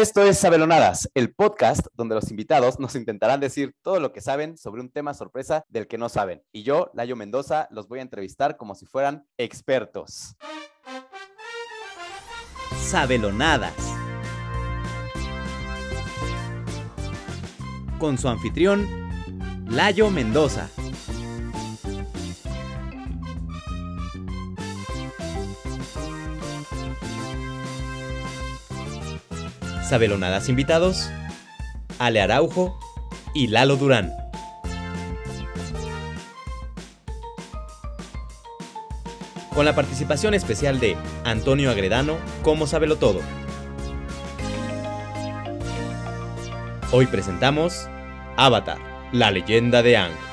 Esto es Sabelonadas, el podcast donde los invitados nos intentarán decir todo lo que saben sobre un tema sorpresa del que no saben. Y yo, Layo Mendoza, los voy a entrevistar como si fueran expertos. Sabelonadas. Con su anfitrión, Layo Mendoza. Sabelonadas invitados, Ale Araujo y Lalo Durán. Con la participación especial de Antonio Agredano como Sabelo Todo. Hoy presentamos Avatar, la leyenda de Ang.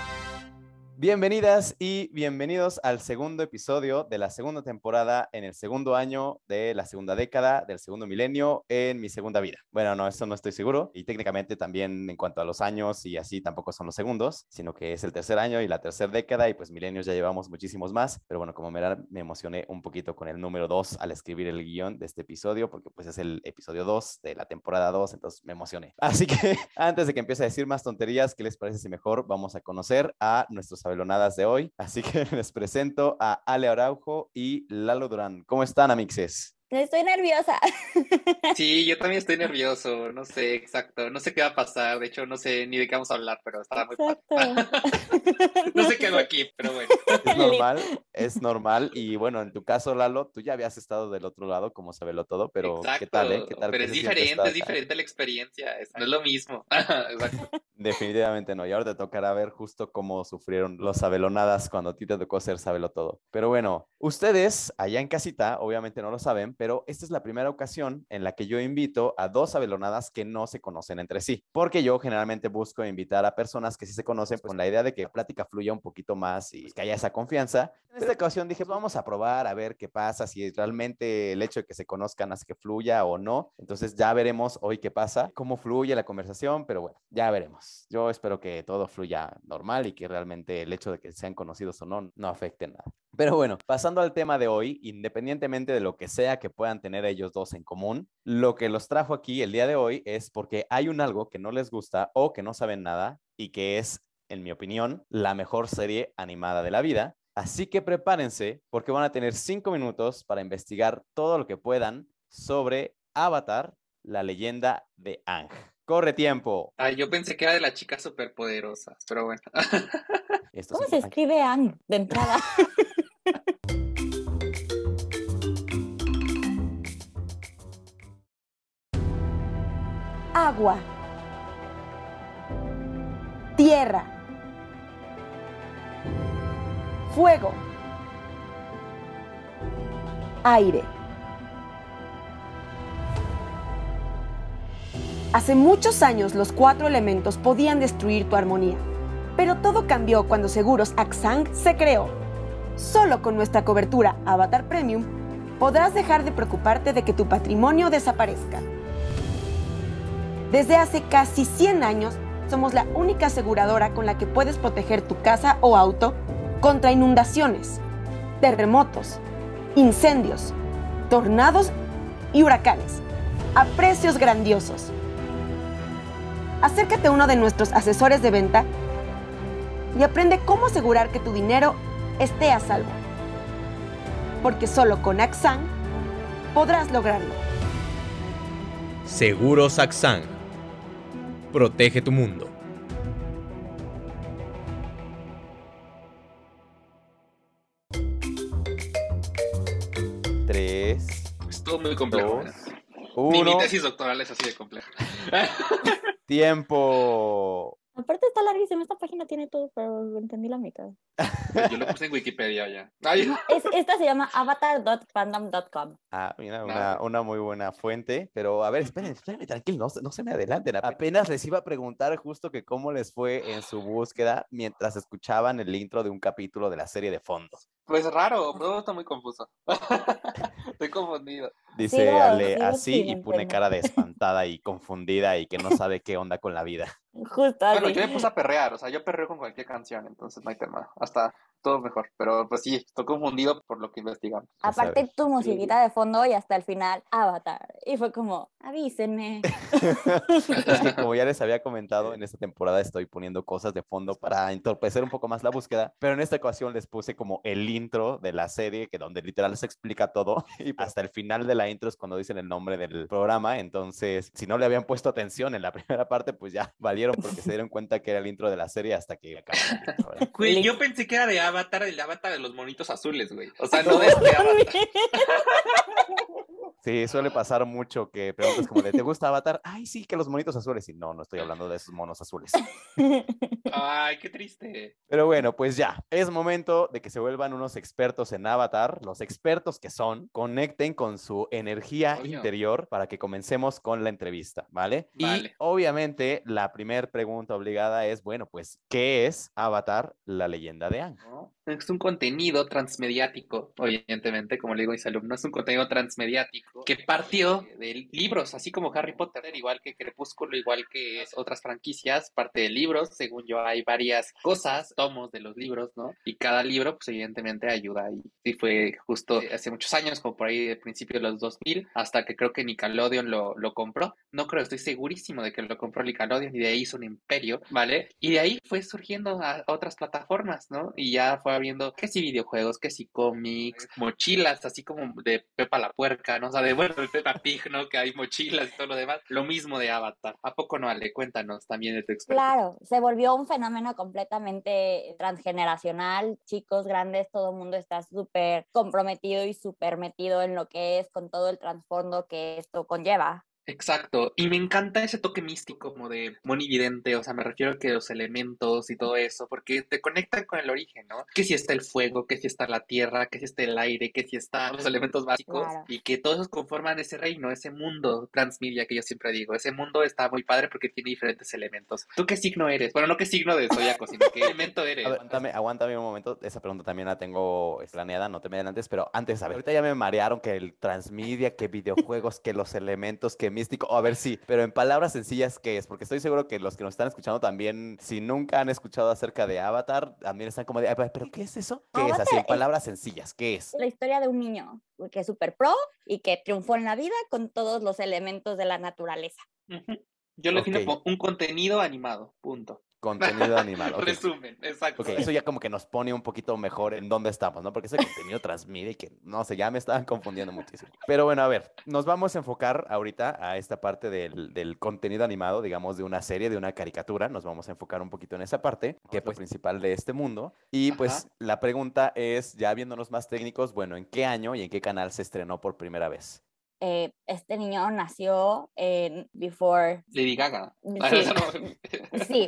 Bienvenidas y bienvenidos al segundo episodio de la segunda temporada en el segundo año de la segunda década del segundo milenio en mi segunda vida. Bueno, no, eso no estoy seguro. Y técnicamente también en cuanto a los años y así tampoco son los segundos, sino que es el tercer año y la tercera década y pues milenios ya llevamos muchísimos más. Pero bueno, como me emocioné un poquito con el número 2 al escribir el guion de este episodio porque pues es el episodio 2 de la temporada 2, entonces me emocioné. Así que antes de que empiece a decir más tonterías, ¿qué les parece si mejor vamos a conocer a nuestros sabelonadas de hoy. Así que les presento a Ale Araujo y Lalo Durán. ¿Cómo están, amixes? Estoy nerviosa. Sí, yo también estoy nervioso, no sé, exacto, no sé qué va a pasar, de hecho no sé ni de qué vamos a hablar, pero está muy padre. no sé qué hago aquí, pero bueno. Es normal, es normal, y bueno, en tu caso, Lalo, tú ya habías estado del otro lado, como sabelo todo, pero ¿qué tal, eh? ¿Qué tal? Pero es diferente, es diferente la experiencia, no es lo mismo. exacto. Definitivamente no, y ahora te tocará ver justo cómo sufrieron los sabelonadas cuando a ti te tocó ser sabelo todo. Pero bueno, ustedes allá en casita, obviamente no lo saben, pero esta es la primera ocasión en la que yo invito a dos abelonadas que no se conocen entre sí, porque yo generalmente busco invitar a personas que sí se conocen pues, con la idea de que la plática fluya un poquito más y que haya esa confianza. En esta ocasión dije, vamos a probar a ver qué pasa, si realmente el hecho de que se conozcan hace que fluya o no. Entonces ya veremos hoy qué pasa, cómo fluye la conversación, pero bueno, ya veremos. Yo espero que todo fluya normal y que realmente el hecho de que sean conocidos o no no afecte nada. Pero bueno, pasando al tema de hoy, independientemente de lo que sea que puedan tener ellos dos en común, lo que los trajo aquí el día de hoy es porque hay un algo que no les gusta o que no saben nada y que es, en mi opinión, la mejor serie animada de la vida. Así que prepárense porque van a tener cinco minutos para investigar todo lo que puedan sobre Avatar, la leyenda de Ang. Corre tiempo. Ay, yo pensé que era de las chicas superpoderosas, pero bueno. ¿Cómo se escribe Ang de entrada? agua, tierra, fuego, aire. Hace muchos años los cuatro elementos podían destruir tu armonía, pero todo cambió cuando Seguros Axang se creó. Solo con nuestra cobertura Avatar Premium podrás dejar de preocuparte de que tu patrimonio desaparezca. Desde hace casi 100 años, somos la única aseguradora con la que puedes proteger tu casa o auto contra inundaciones, terremotos, incendios, tornados y huracanes, a precios grandiosos. Acércate a uno de nuestros asesores de venta y aprende cómo asegurar que tu dinero esté a salvo. Porque solo con Axan podrás lograrlo. Seguros Axan Protege tu mundo. Tres. Estuvo muy complejo. Dos, Mi tesis doctoral es así de compleja. Tiempo. Larguísima, esta página tiene todo, pero entendí la mitad. Pues yo lo puse en Wikipedia ya. esta se llama avatar.fandom.com. Ah, mira, una, una, muy buena fuente. Pero a ver, esperen, espérenme, tranquilo, no, no, se me adelanten. Apenas les iba a preguntar justo que cómo les fue en su búsqueda mientras escuchaban el intro de un capítulo de la serie de fondo. Pues raro, todo está muy confuso. Estoy confundido. Dice Ale así y pone cara de espantada y confundida y que no sabe qué onda con la vida. Justo Bueno, yo me puse a perrear, o sea, yo perreo con cualquier canción, entonces no hay tema. Hasta todo mejor. Pero pues sí, estoy confundido por lo que investigamos. Aparte tu musiquita de fondo y hasta el final, Avatar. Y fue como, avísenme. como ya les había comentado, en esta temporada estoy poniendo cosas de fondo para entorpecer un poco más la búsqueda, pero en esta ocasión les puse como el intro de la serie, que donde literal se explica todo, y hasta el final de la intro es cuando dicen el nombre del programa, entonces si no le habían puesto atención en la primera parte, pues ya valieron porque se dieron cuenta que era el intro de la serie hasta que acabó. Yo pensé que era de Avatar, el Avatar de los monitos azules, güey. O sea, no de este Avatar. Sí, suele pasar mucho que preguntas como de, ¿te gusta Avatar? Ay, sí, que los monitos azules. Y no, no estoy hablando de esos monos azules. Ay, qué triste. Pero bueno, pues ya, es momento de que se vuelvan unos expertos en Avatar. Los expertos que son, conecten con su energía interior para que comencemos con la entrevista, ¿vale? Y obviamente la primera pregunta obligada es, bueno, pues, ¿qué es Avatar, la leyenda de Ang? Es un contenido transmediático, evidentemente, como le digo a mis alumnos, es un contenido transmediático que partió de libros, así como Harry Potter, igual que Crepúsculo, igual que otras franquicias, parte de libros, según yo hay varias cosas, tomos de los libros, ¿no? Y cada libro, pues evidentemente ayuda y, y fue justo hace muchos años, como por ahí de principio de los 2000, hasta que creo que Nickelodeon lo, lo compró, no creo, estoy segurísimo de que lo compró Nickelodeon y de ahí hizo un imperio, ¿vale? Y de ahí fue surgiendo a otras plataformas, ¿no? Y ya fue viendo que si videojuegos, que si cómics, mochilas, así como de Pepa la Puerca, ¿no? O sea, de bueno, de Peppa Pig, ¿no? Que hay mochilas y todo lo demás. Lo mismo de Avatar. ¿A poco no, Ale? Cuéntanos también de tu experiencia. Claro, se volvió un fenómeno completamente transgeneracional. Chicos, grandes, todo el mundo está súper comprometido y súper metido en lo que es con todo el trasfondo que esto conlleva. Exacto, y me encanta ese toque místico como de monividente, o sea, me refiero a que los elementos y todo eso, porque te conectan con el origen, ¿no? Que si está el fuego, que si está la tierra, que si está el aire, que si están los elementos básicos, y que todos conforman ese reino, ese mundo transmedia que yo siempre digo, ese mundo está muy padre porque tiene diferentes elementos. ¿Tú qué signo eres? Bueno, no qué signo de zodiaco, sino qué elemento eres. Aguántame, aguántame un momento, esa pregunta también la tengo planeada, no te me antes, pero antes, a ver, ahorita ya me marearon que el transmedia, que videojuegos, que los elementos, que místico. a ver, sí, pero en palabras sencillas, ¿qué es? Porque estoy seguro que los que nos están escuchando también, si nunca han escuchado acerca de Avatar, también están como de, ¿pero qué es eso? ¿Qué es? Así, en palabras sencillas, ¿qué es? La historia de un niño que es súper pro y que triunfó en la vida con todos los elementos de la naturaleza. Yo lo defino como un contenido animado, punto. Contenido animal. Resumen, exacto. eso ya como que nos pone un poquito mejor en dónde estamos, ¿no? Porque ese contenido transmite y que, no sé, ya me estaban confundiendo muchísimo. Pero bueno, a ver, nos vamos a enfocar ahorita a esta parte del, del contenido animado, digamos, de una serie, de una caricatura. Nos vamos a enfocar un poquito en esa parte, que es pues principal de este mundo. Y pues la pregunta es, ya viéndonos más técnicos, bueno, ¿en qué año y en qué canal se estrenó por primera vez? Eh, este niño nació en Before... Lady Gaga. Sí.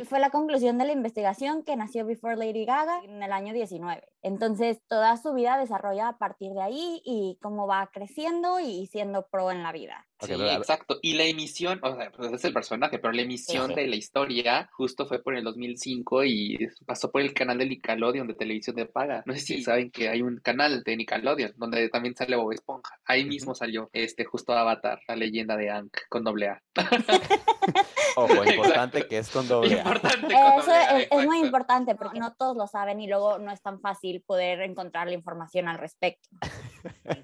fue la conclusión de la investigación que nació Before Lady Gaga en el año 19. Entonces, toda su vida desarrolla a partir de ahí y cómo va creciendo y siendo pro en la vida. Sí, exacto. Y la emisión, o sea, pues es el personaje, pero la emisión de la historia justo fue por el 2005 y pasó por el canal de Nickelodeon de televisión de paga. No sé si saben que hay un canal de Nickelodeon donde también sale Bob Esponja. Ahí mismo salió este justo Avatar, la leyenda de Ank con doble A. Ojo, importante que es con doble A. Eso es, muy importante porque no todos lo saben y luego no es tan fácil poder encontrar la información al respecto.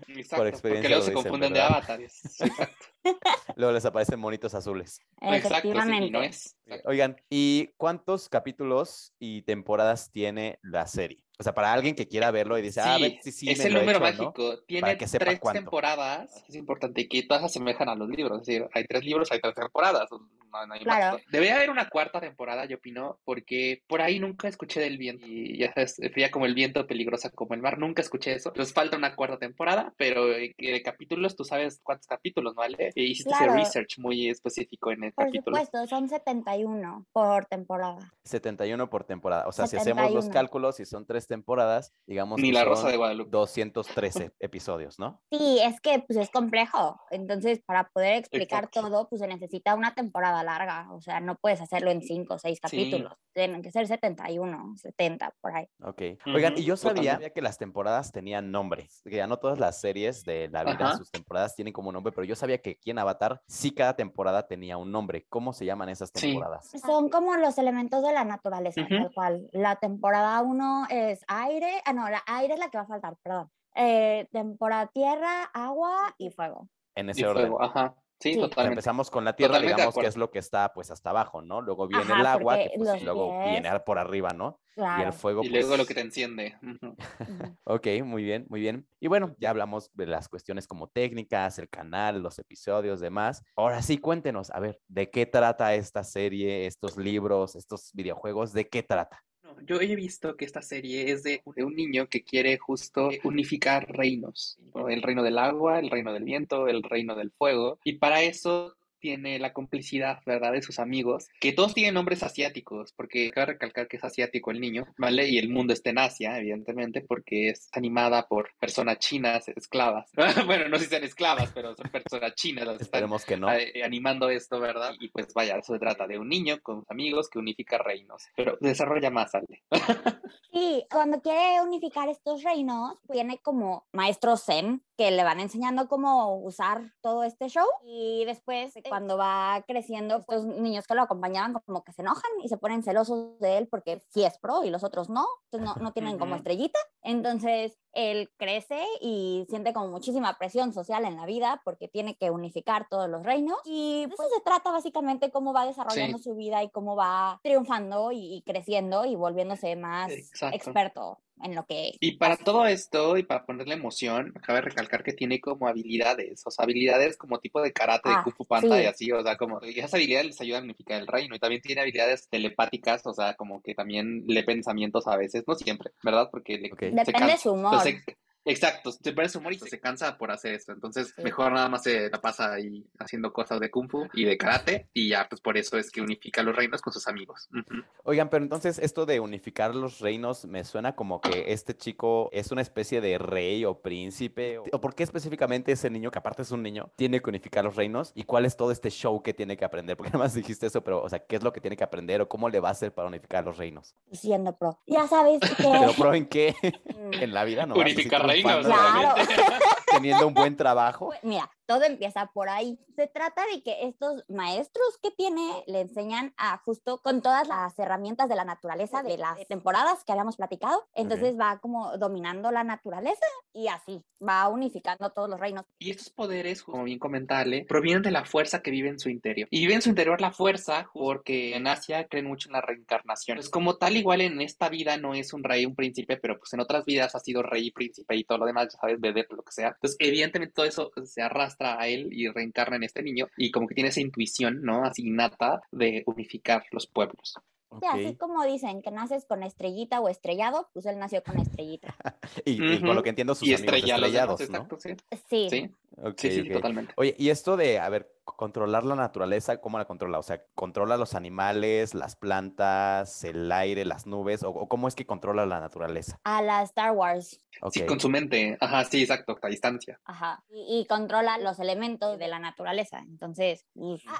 Exacto, por experiencia porque luego se confunden de Avatar. Exacto. Luego les aparecen monitos azules. Efectivamente. no es. Oigan, ¿y cuántos capítulos y temporadas tiene la serie? O sea, para alguien que quiera verlo y dice, ah, sí, sí, es el número mágico. Tiene tres temporadas, es importante, y que todas se asemejan a los libros. Es decir, hay tres libros, hay tres temporadas. No, claro. Debe haber una cuarta temporada, yo opino, porque por ahí nunca escuché del viento. Y ya sabes, fría como el viento, peligrosa como el mar. Nunca escuché eso. Les falta una cuarta temporada, pero de capítulos, tú sabes cuántos capítulos, ¿vale? E hiciste ese research muy específico en el capítulo. Por supuesto, son 71 por temporada. 71 por temporada. O sea, si hacemos los cálculos, si son tres temporadas, digamos. Ni la Rosa de Guadalupe. 213 episodios, ¿no? Sí, es que pues es complejo. Entonces, para poder explicar todo, pues se necesita una temporada larga, o sea, no puedes hacerlo en cinco o seis capítulos, tienen que ser 71, 70, por ahí. Ok. Oigan, y yo sabía que las temporadas tenían nombres, que ya no todas las series de la vida, Ajá. sus temporadas tienen como nombre, pero yo sabía que aquí en Avatar sí cada temporada tenía un nombre. ¿Cómo se llaman esas Sí. temporadas? Son como los elementos de la naturaleza, Ujú. tal cual. La temporada 1 es aire, ah, no, la aire es la que va a faltar, perdón. Eh, temporada tierra, agua y fuego. En Y ese orden. fuego, ajá. Sí, Sí. Totalmente. empezamos con la tierra, Totalmente digamos que es lo que está pues hasta abajo, ¿no? Luego viene Ajá, el agua, que pues, luego pies- viene por arriba, ¿no? Y el fuego, Y luego lo pues, que te enciende. Ok, muy bien, muy bien. Y bueno, ya hablamos de las cuestiones como técnicas, el canal, los episodios, demás. Ahora sí, cuéntenos, a ver, ¿de qué trata esta serie, estos libros, estos videojuegos? ¿De qué trata? No, Yo he visto que esta serie es de, de un niño que quiere justo unificar reinos, ¿no? el reino del agua, el reino del viento, el reino del fuego, y para eso tiene la complicidad, ¿verdad?, de sus amigos, que todos tienen nombres asiáticos, porque cabe recalcar que es asiático el niño, ¿vale? Y el mundo está en Asia, evidentemente, porque es animada por personas chinas esclavas. Bueno, no sé si sean esclavas, pero son personas chinas las que están Esperemos que no. eh, animando esto, ¿verdad? Y pues vaya, eso se trata de un niño con sus amigos que unifica reinos. Pero desarrolla más, Ale. Sí, cuando quiere unificar estos reinos, tiene como maestros Zen que le van enseñando cómo usar todo este show y después cuando va creciendo, estos niños que lo acompañaban como que se enojan y se ponen celosos de él porque sí es pro y los otros no, entonces no, no tienen como estrellita, entonces él crece y siente como muchísima presión social en la vida porque tiene que unificar todos los reinos y pues se trata básicamente cómo va desarrollando su vida y cómo va triunfando y, y creciendo y volviéndose más Exacto. experto en lo que Y para hace. todo esto y para ponerle emoción, cabe recalcar que tiene como habilidades, o sea, habilidades como tipo de karate, de Ah, Kung Fu Panda sí. y así, o sea, como y esas habilidades les ayudan a unificar el reino y también tiene habilidades telepáticas, o sea, como que también lee pensamientos a veces, no siempre, ¿verdad? Porque le, Ok. se Depende de su humor. Entonces, Exacto, se su humor y se cansa por hacer esto. Entonces, Sí. mejor nada más se la pasa ahí haciendo cosas de kung fu y de karate y ya, pues por eso es que unifica los reinos con sus amigos. Oigan, pero entonces esto de unificar los reinos me suena como que este chico es una especie de rey o príncipe. ¿O por qué específicamente ese niño, que aparte es un niño, tiene que unificar los reinos? ¿Y cuál es todo este show que tiene que aprender? Porque nada más dijiste eso, pero, o sea, ¿qué es lo que tiene que aprender o cómo le va a hacer para unificar los reinos? siendo pro. Ya sabes que... ¿Pero pro en qué? En la vida, ¿no? Unificar reinos, Claro. Teniendo un buen trabajo. Pues, Mira, todo empieza por ahí. Se trata de que estos maestros que tiene le enseñan a justo con todas las herramientas de la naturaleza de las temporadas que habíamos platicado. Entonces va como dominando la naturaleza y así va unificando todos los reinos. Y estos poderes, como bien comentale, provienen de la fuerza que vive en su interior. Y vive en su interior la fuerza porque en Asia creen mucho en la reencarnación. Pues como tal, igual en esta vida no es un rey, un príncipe, pero pues en otras vidas ha sido rey, príncipe y todo lo demás, ya sabes, bebé, lo que sea. Entonces, evidentemente todo eso se arrastra a él y reencarna en este niño y como que tiene esa intuición, ¿no? Así innata de unificar los pueblos. Sí, así como dicen que naces con estrellita o estrellado, pues él nació con estrellita. Y, y con Ujú. lo que entiendo, sus y amigos estrellados, ¿no? exacto, sí. Sí, Sí, Sí, totalmente. Oye, y esto de, a ver, controlar la naturaleza, ¿cómo la controla? O sea, ¿controla los animales, las plantas, el aire, las nubes? ¿O, o cómo es que controla la naturaleza? a la Star Wars. Sí, con su mente. Ajá, sí, exacto, a distancia. Ajá. Y, y controla los elementos de la naturaleza. Entonces,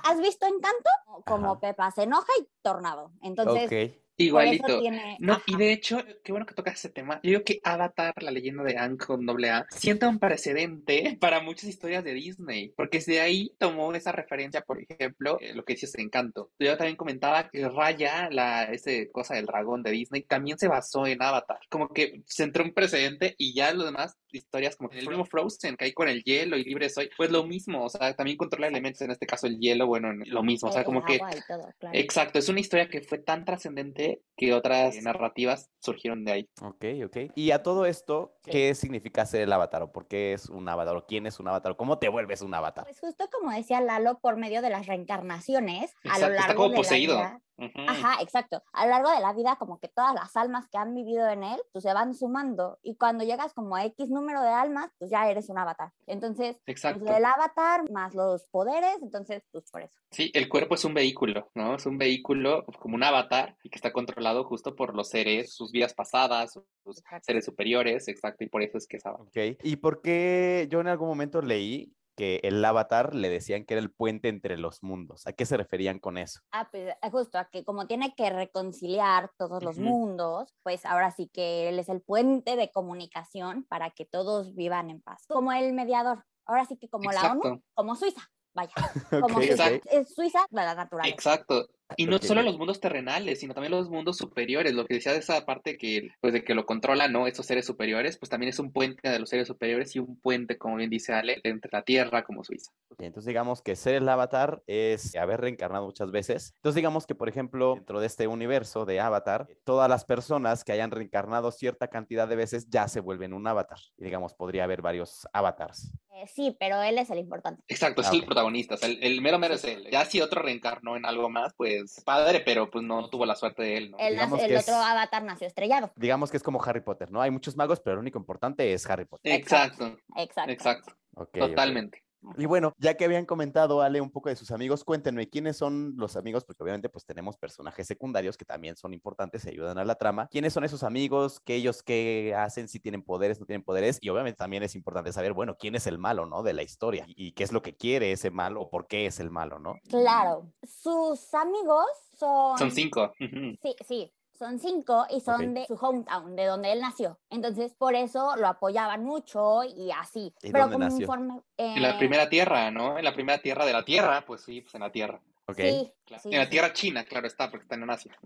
¿has visto Encanto? Como Ajá. Pepa se enoja y tornado. Entonces, Igualito. tiene. No, ajá. y de hecho, qué bueno que tocas ese tema. Yo digo que Avatar, la leyenda de Aang con doble A, sienta un precedente para muchas historias de Disney, porque de ahí tomó esa referencia, por ejemplo, eh, lo que dices en Encanto. Yo también comentaba que Raya, la ese cosa del dragón de Disney, también se basó en Avatar. Como que centró un precedente y ya lo demás historias como el mismo Frozen, que hay con el hielo y libre soy, pues lo mismo, o sea, también controla elementos, en este caso el hielo, bueno, en- lo mismo, o sea, como que todo, claro. Exacto, es una historia que fue tan trascendente que otras narrativas surgieron de ahí. Ok, ok. Y a todo esto. ¿qué significa ser el avatar? ¿O por qué es un avatar? ¿O quién es un avatar? ¿O ¿Cómo te vuelves un avatar? Pues justo como decía Lalo, por medio de las reencarnaciones, a lo está largo como de la poseído. Ajá, exacto. A lo largo de la vida, como que todas las almas que han vivido en él, pues se van sumando. Y cuando llegas como a X número de almas, pues ya eres un avatar. Entonces, pues Exacto. el avatar más los poderes, entonces, pues por eso. Sí, el cuerpo es un vehículo, ¿no? Es un vehículo como un avatar y que está controlado justo por los seres, sus vidas pasadas, sus Exacto. seres superiores, exacto, y por eso es que es avatar. Ok. ¿Y por qué yo en algún momento leí que el avatar le decían que era el puente entre los mundos. ¿A qué se referían con eso? Ah, pues justo a que como tiene que reconciliar todos los mundos, pues ahora sí que él es el puente de comunicación para que todos vivan en paz. Como el mediador. Ahora sí que como la ONU, como Suiza. Vaya, como Suiza. ok. Es Suiza la naturaleza. Exacto. Y no solo los mundos terrenales, sino también los mundos superiores. Lo que decía de esa parte que, pues, de que lo controlan, ¿no? Esos seres superiores, pues también es un puente de los seres superiores y un puente, como bien dice Ale, entre la Tierra como Suiza. Entonces digamos que ser el avatar es haber reencarnado muchas veces. Entonces digamos que, por ejemplo, dentro de este universo de avatar, todas las personas que hayan reencarnado cierta cantidad de veces ya se vuelven un avatar. Y digamos, podría haber varios avatars. Eh, sí, pero él es el importante. Exacto, es Ah, el protagonista, o sea, el, el mero mero es él. Ya si otro reencarnó en algo más, pues padre, pero pues no tuvo la suerte de él, ¿no? El, nace- el otro es- avatar nació estrellado. Digamos que es como Harry Potter, ¿no? Hay muchos magos, pero lo único importante es Harry Potter. Exacto, Exacto. exacto, totalmente. Y bueno, ya que habían comentado, Ale, un poco de sus amigos, cuéntenme quiénes son los amigos, porque obviamente pues tenemos personajes secundarios que también son importantes y ayudan a la trama. ¿Quiénes son esos amigos? ¿Qué ellos qué hacen? Si tienen poderes, no tienen poderes. Y obviamente también es importante saber, bueno, quién es el malo, ¿no? De la historia. Y, y qué es lo que quiere ese malo o por qué es el malo, ¿no? Claro. Sus amigos son... Son cinco. Sí, sí. Son cinco y son de su hometown, de donde él nació. Entonces, por eso lo apoyaban mucho y así. ¿Y Pero dónde nació? conforme... En la eh, primera tierra, ¿no? En la primera tierra de la tierra, pues sí, pues en la tierra. Ok. Sí, Claro. sí, en la sí, tierra china, claro está, porque está en Asia.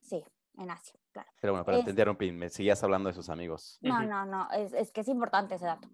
Sí, en Asia, claro. Pero bueno, pero Es- te interrumpí, me seguías hablando de sus amigos. No, no, no, es, es que es importante ese dato.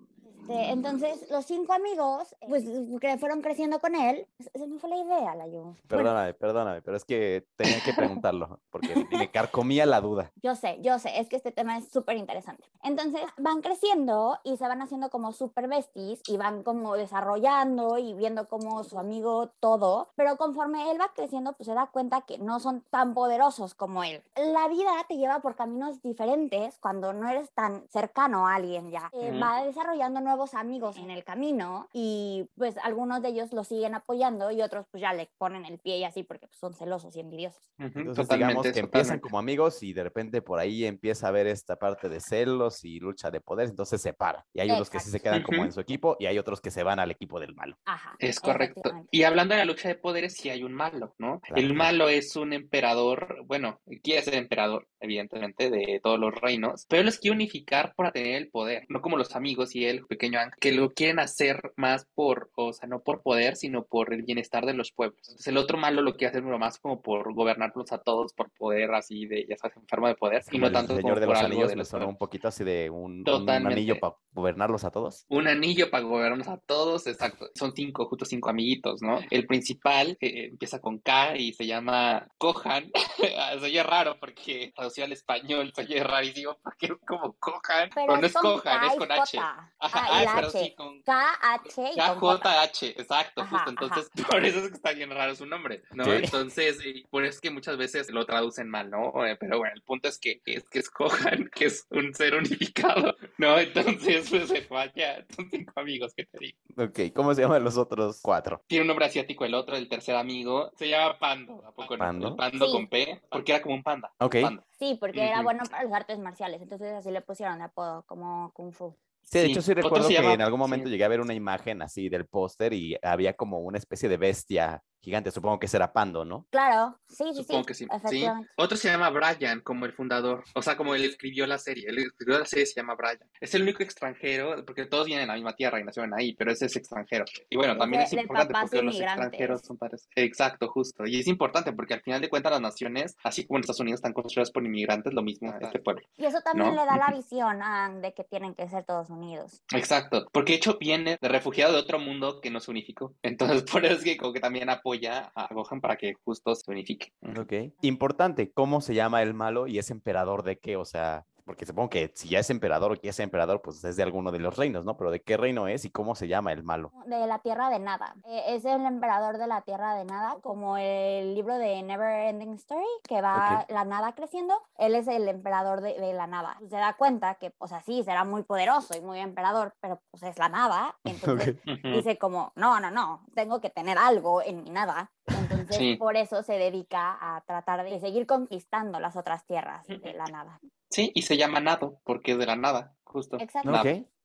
Este, entonces, los cinco amigos, pues, que fueron creciendo con él, se me fue la idea, la yo. Bueno, Perdóname, perdóname, pero es que tenía que preguntarlo, porque me carcomía la duda. yo sé, yo sé, es que este tema es súper interesante. Entonces, van creciendo y se van haciendo como super besties y van como desarrollando y viendo como su amigo todo, pero conforme él va creciendo, pues se da cuenta que no son tan poderosos como él. La vida te lleva por caminos diferentes cuando no eres tan cercano a alguien ya. Eh, Ujú. Va desarrollando nuevos amigos en el camino y pues algunos de ellos lo siguen apoyando y otros pues ya le ponen el pie y así porque pues, son celosos y envidiosos. Ujú, Entonces, digamos Totalmente, que empiezan totalmente. como amigos y de repente por ahí empieza a haber esta parte de celos y lucha de poderes, entonces se para. Y hay unos que sí se quedan como Ujú. en su equipo y hay otros que se van al equipo del malo. Ajá. Es correcto. Y hablando de la lucha de poderes, sí hay un malo, ¿no? Claro, El malo es un emperador, bueno, quiere ser emperador, evidentemente, de todos los reinos, pero los quiere unificar para tener el poder, no como los amigos y el pequeño que lo quieren hacer más por, o sea, no por poder, sino por el bienestar de los pueblos. Entonces el otro malo lo quiere hacer más como por gobernarlos a todos, por poder así de, ya sabes, enfermo de poder, y no el tanto Señor como de por los algo Anillos de me los sonó un poquito así de un, anillo para gobernarlos a todos. Un anillo para gobernarnos a todos, exacto. Son cinco, justo cinco amiguitos, ¿no? El principal eh, empieza con K y se llama Kohan. se oye raro porque traducido al español se oye rarísimo porque es como Kohan. Pero, no es con Kohan, K es con H. Ajá, Ah, y la pero H. sí, con K-H y. KJH, exacto, Ajá, justo. Entonces, por eso es que está bien raro su nombre, ¿no? Sí. Entonces, eh, por eso es que muchas veces lo traducen mal, ¿no? Eh, Pero bueno, el punto es que es que escojan que es un ser unificado, ¿no? Entonces, pues se falla. Son cinco amigos que te digo. Ok, ¿cómo se llaman los otros cuatro? Tiene un nombre asiático el otro, el tercer amigo. Se llama Pando, ¿a poco no? ¿Pando? El Pando Sí. con P, porque era como un panda. Ok. Panda. Sí, porque era Ujú. bueno para las artes marciales, entonces así le pusieron de apodo como Kung Fu. Sí, de Sí. hecho sí recuerdo que llama- en algún momento sí. llegué a ver una imagen así del póster y había como una especie de bestia gigante, supongo que será Pando, ¿no? Claro, sí, sí, Supongo sí, que sí. Otro se llama Brian, como el fundador. O sea, como él escribió la serie. Él escribió la serie, se llama Brian. Es el único extranjero, porque todos vienen de la misma tierra y nacieron ahí, pero ese es extranjero. Y bueno, también de- es importante porque los extranjeros son padres. Exacto, justo. Y es importante porque al final de cuentas las naciones, así como en Estados Unidos, están construidas por inmigrantes, lo mismo este pueblo. Y eso también ¿no? le da la visión de que tienen que ser todos unidos. Exacto, porque de hecho viene de refugiado de otro mundo que no se unificó. Entonces, por eso es que como que también apoya a Gohan para que justo se unifique. Ok. Importante, ¿cómo se llama el malo y es emperador de qué? O sea, porque supongo que si ya es emperador o que ya es emperador, pues es de alguno de los reinos, ¿no? Pero ¿de qué reino es y cómo se llama el malo? De la Tierra de Nada. Eh, es el emperador de la Tierra de Nada, como el libro de Never Ending Story, que va la nada creciendo. Él es el emperador de, de la nada. Se da cuenta que, o sea, sí, será muy poderoso y muy emperador, pero pues es la nada. Entonces Ok. Ujú. dice como, no, no, no, tengo que tener algo en mi nada. Entonces, Sí. por eso se dedica a tratar de seguir conquistando las otras tierras de la nada. Sí, y se llama Nado, porque es de la nada, justo. Exacto.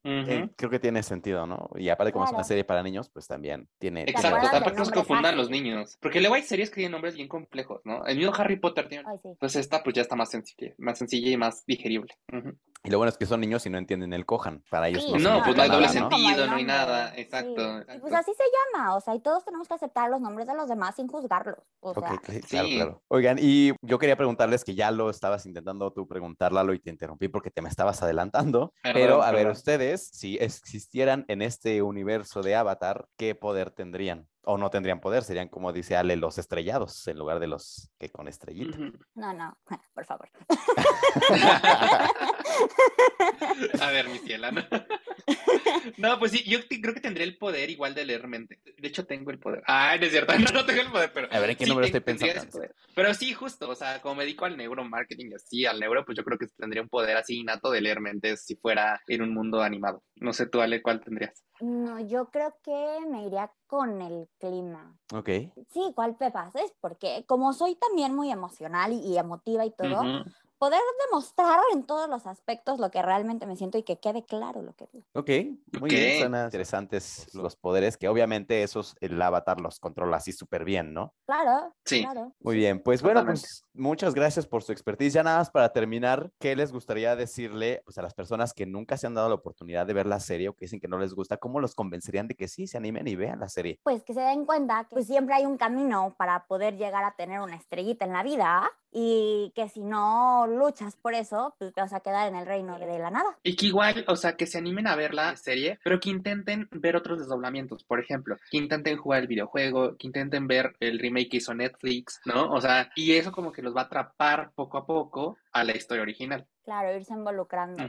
Eh, creo que tiene sentido, ¿no? Y aparte, como es una serie para niños, pues también tiene. Exacto, tampoco nos confundan los niños. Porque luego hay series que tienen nombres bien complejos, ¿no? El mismo Harry Potter tiene. Ay, sí. Pues esta pues ya está más sencilla, más sencilla y más digerible. Ujú. Y lo bueno es que son niños y no entienden el Kohan. Para ellos Sí, no, No, pues no hay doble sentido, no hay nada, sí. exacto, Y pues así se llama, o sea, y todos tenemos que aceptar los nombres de los demás sin juzgarlos. O Ok, sea, ok, claro, Sí. claro. Oigan, y yo quería preguntarles que ya lo estabas intentando tú preguntar, Lalo, y te interrumpí porque te me estabas adelantando. Perdón, pero, a ver, ustedes, si existieran en este universo de Avatar, ¿qué poder tendrían? O no tendrían poder, serían como dice Ale, los estrellados, en lugar de los que con estrellita. No, no, por favor. A ver, mi ciela, ¿no? No, pues sí, yo creo que tendría el poder igual de leer mente. De hecho, tengo el poder. Ay, no es cierto, no, no tengo el poder, pero. A ver, ¿en qué sí número estoy pensando? Pero sí, justo, o sea, como me dedico al neuromarketing y así, al neuro, pues yo creo que tendría un poder así innato de leer mentes si fuera en un mundo animado. No sé tú, Ale, ¿cuál tendrías? No, yo creo que me iría con el clima. Ok. Sí, igual Pepa, ¿sabes? Porque como soy también muy emocional y, y emotiva y todo. Poder demostrar en todos los aspectos lo que realmente me siento y que quede claro lo que digo. Ok, muy bien, suenan interesantes los poderes, que obviamente esos el avatar los controla así súper bien, ¿no? Claro, Sí. claro. Muy bien, pues bueno, pues muchas gracias por su expertise. Ya nada más para terminar, ¿qué les gustaría decirle pues, a las personas que nunca se han dado la oportunidad de ver la serie o que dicen que no les gusta? ¿Cómo los convencerían de que sí se animen y vean la serie? Pues que se den cuenta que pues, siempre hay un camino para poder llegar a tener una estrellita en la vida y que si no luchas por eso, pues te vas a quedar en el reino de la nada. Y que igual, o sea, que se animen a ver la serie, pero que intenten ver otros desdoblamientos. Por ejemplo, que intenten jugar el videojuego, que intenten ver el remake que hizo Netflix, ¿no? O sea, y eso como que los va a atrapar poco a poco a la historia original. Claro, irse involucrando.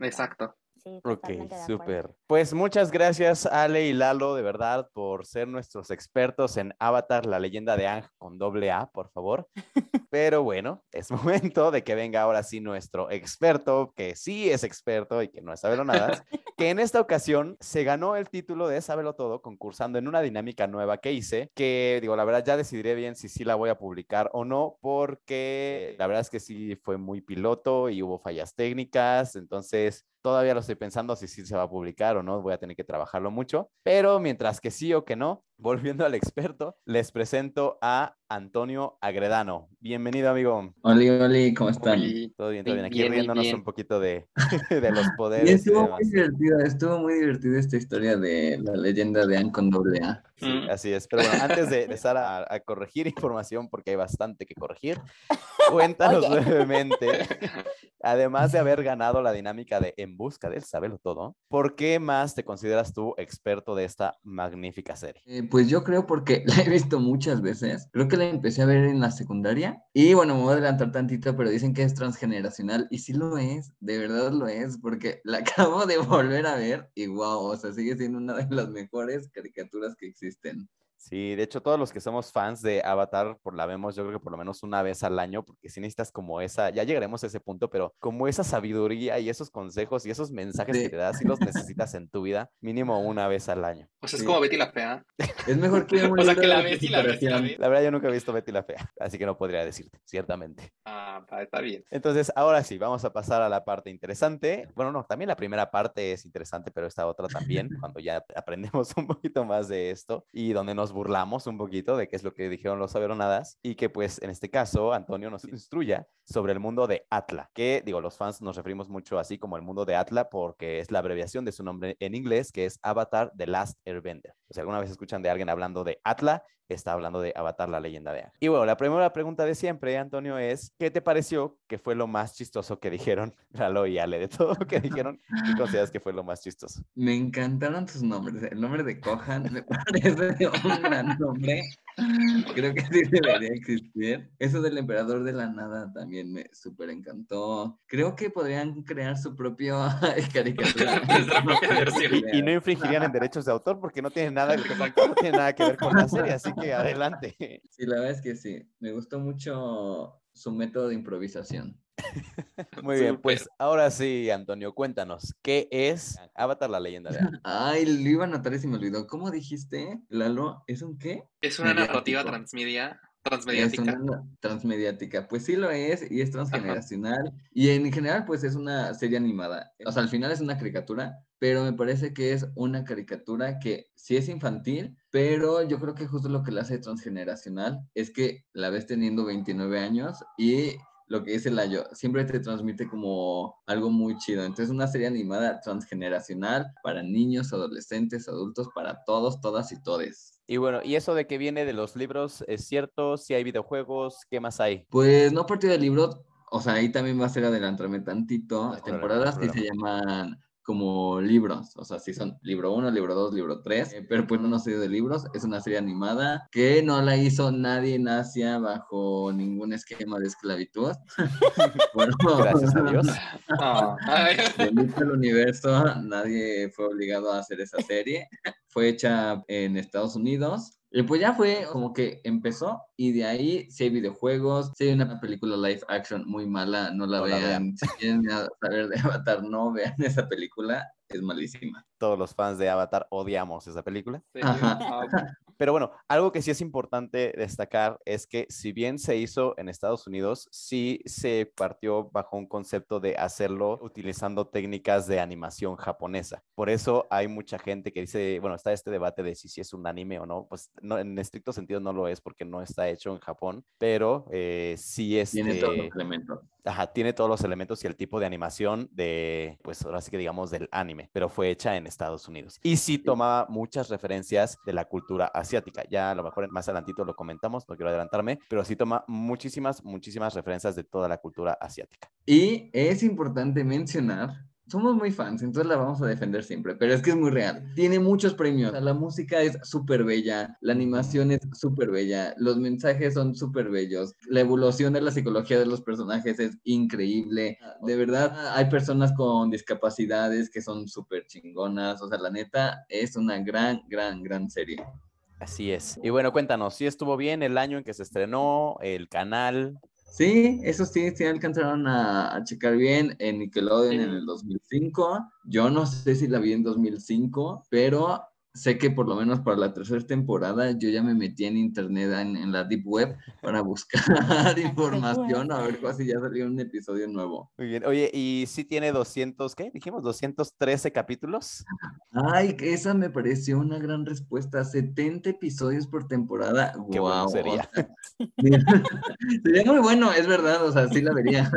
Exacto. Sí, Ok, totalmente súper. Pues muchas gracias Ale y Lalo, de verdad, por ser nuestros expertos en Avatar, la leyenda de Ang con doble A, por favor. Pero bueno, es momento de que venga ahora sí nuestro experto, que sí es experto y que no es sabelonadas, que en esta ocasión se ganó el título de Sábelo Todo concursando en una dinámica nueva que hice, que digo, la verdad ya decidiré bien si sí la voy a publicar o no, porque la verdad es que sí fue muy piloto y hubo fallas técnicas, entonces todavía lo estoy pensando si sí se va a publicar o no, voy a tener que trabajarlo mucho, pero mientras que sí o que no, volviendo al experto, les presento a Antonio Agredano. Bienvenido, amigo. Oli, Oli, ¿cómo están? Todo bien, todo bien. Aquí bien, riéndonos bien. un poquito de, de los Y poderes y estuvo demás. muy divertido, estuvo muy divertida esta historia de la leyenda de Anne con doble A. Sí, Mm. así es. Pero bueno, antes de empezar a, a corregir información, porque hay bastante que corregir, cuéntanos Oye. brevemente, además de haber ganado la dinámica de En Busca del Sabelo Todo, ¿por qué más te consideras tú experto de esta magnífica serie? Eh, pues yo creo porque la he visto muchas veces. Creo que la empecé a ver en la secundaria. Y bueno, me voy a adelantar tantito, pero dicen que es transgeneracional. Y sí lo es, de verdad lo es, porque la acabo de volver a ver y wow, o sea, sigue siendo una de las mejores caricaturas que existen. Sí, de hecho, todos los que somos fans de Avatar, por la vemos, yo creo que por lo menos una vez al año, porque si necesitas como esa, ya llegaremos a ese punto, pero como esa sabiduría y esos consejos y esos mensajes que Sí. te das, si los necesitas en tu vida, mínimo una vez al año. O sea, es Sí. como Betty la Fea. Es mejor que O sea, que la de ves y la ves y la ves. La verdad, yo nunca he visto Betty la Fea, así que no podría decirte, ciertamente. Ah, está bien. Entonces, ahora sí, vamos a pasar a la parte interesante. Bueno, no, también la primera parte es interesante, pero esta otra también, cuando ya aprendemos un poquito más de esto y donde nos burlamos un poquito de qué es lo que dijeron los saberonadas y que pues en este caso Antonio nos instruya sobre el mundo de Atla, que digo, los fans nos referimos mucho así como el mundo de Atla porque es la abreviación de su nombre en inglés, que es Avatar The Last Airbender. O sea, alguna vez escuchan de alguien hablando de Atla, está hablando de Avatar, la leyenda de Aang. Y bueno, la primera pregunta de siempre, Antonio, es, ¿qué te pareció que fue lo más chistoso que dijeron Lalo y Ale? De todo lo que dijeron, ¿qué consideras que fue lo más chistoso? Me encantaron tus nombres. El nombre de Kohan me parece un gran nombre. Creo que sí debería existir. Eso del emperador de la nada también me súper encantó. Creo que podrían crear su propio caricatura. Y, y no infringirían en derechos de autor porque no tiene nada que, no tiene nada que ver con la serie, así que adelante. Sí, la verdad es que sí. Me gustó mucho su método de improvisación. Muy bien, pues ahora sí, Antonio, cuéntanos, ¿qué es Avatar, la leyenda de Aang? Ay, lo iba a anotar y se me olvidó. ¿Cómo dijiste, Lalo? ¿Es un qué? Es una narrativa Mediático. transmedia transmediática. Es una transmediática. Pues sí lo es y es transgeneracional. Y en general, pues es una serie animada. O sea, al final es una caricatura, pero me parece que es una caricatura que sí es infantil, pero yo creo que justo lo que la hace transgeneracional es que la ves teniendo 29 años y lo que dice Layo, siempre te transmite como algo muy chido. Entonces, una serie animada transgeneracional para niños, adolescentes, adultos, para todos, todas y todes. Y bueno, ¿y eso de que viene de los libros es cierto? Si hay videojuegos, ¿qué más hay? Pues no a partir del libro, o sea, ahí también va a ser adelantarme tantito. Las Órale, temporadas órale. se llaman como libros, o sea, sí son libro 1, libro 2, libro 3, pero pues no una serie de libros, es una serie animada que no la hizo nadie en Asia bajo ningún esquema de esclavitud. Bueno, Gracias a Dios. El universo, nadie fue obligado a hacer esa serie. Fue hecha en Estados Unidos. Y pues ya fue como que empezó y de ahí si hay videojuegos, si hay una película live action muy mala, no la No la vean. Si quieren saber de Avatar, no vean esa película, es malísima. Todos los fans de Avatar odiamos esa película. sí. Ajá. Pero bueno, algo que sí es importante destacar es que si bien se hizo en Estados Unidos, sí se partió bajo un concepto de hacerlo utilizando técnicas de animación japonesa. Por eso hay mucha gente que dice, bueno, está este debate de si, si es un anime o no. Pues no, en estricto sentido no lo es porque no está hecho en Japón, pero eh, sí es... Tiene todos los elementos. Ajá, tiene todos los elementos y el tipo de animación de, pues ahora sí que digamos del anime, pero fue hecha en Estados Unidos. Y sí tomaba muchas referencias de la cultura asiática. Ya a lo mejor más adelantito lo comentamos, no quiero adelantarme, pero sí toma muchísimas, muchísimas referencias de toda la cultura asiática. Y es importante mencionar, somos muy fans, entonces la vamos a defender siempre, pero es que es muy real. Tiene muchos premios, o sea, la música es súper bella, la animación es súper bella, los mensajes son súper bellos, la evolución de la psicología de los personajes es increíble. De verdad, hay personas con discapacidades que son súper chingonas, o sea, la neta es una gran, gran, gran serie. Así es. Y bueno, cuéntanos, si estuvo bien el año en que se estrenó, el canal. Sí, eso sí, sí alcanzaron a, a checar bien en Nickelodeon en el 2005. Yo no sé si la vi en 2005, pero sé que por lo menos para la tercera temporada yo ya me metí en internet, en, en la Deep Web, para buscar información, a ver si ya salió un episodio nuevo. Muy bien. Oye, ¿y si tiene 200, qué? Dijimos 213 capítulos. Ay, que esa me pareció una gran respuesta. 70 episodios por temporada. Qué bueno o sería. Sería muy bueno, es verdad, o sea, sí la vería.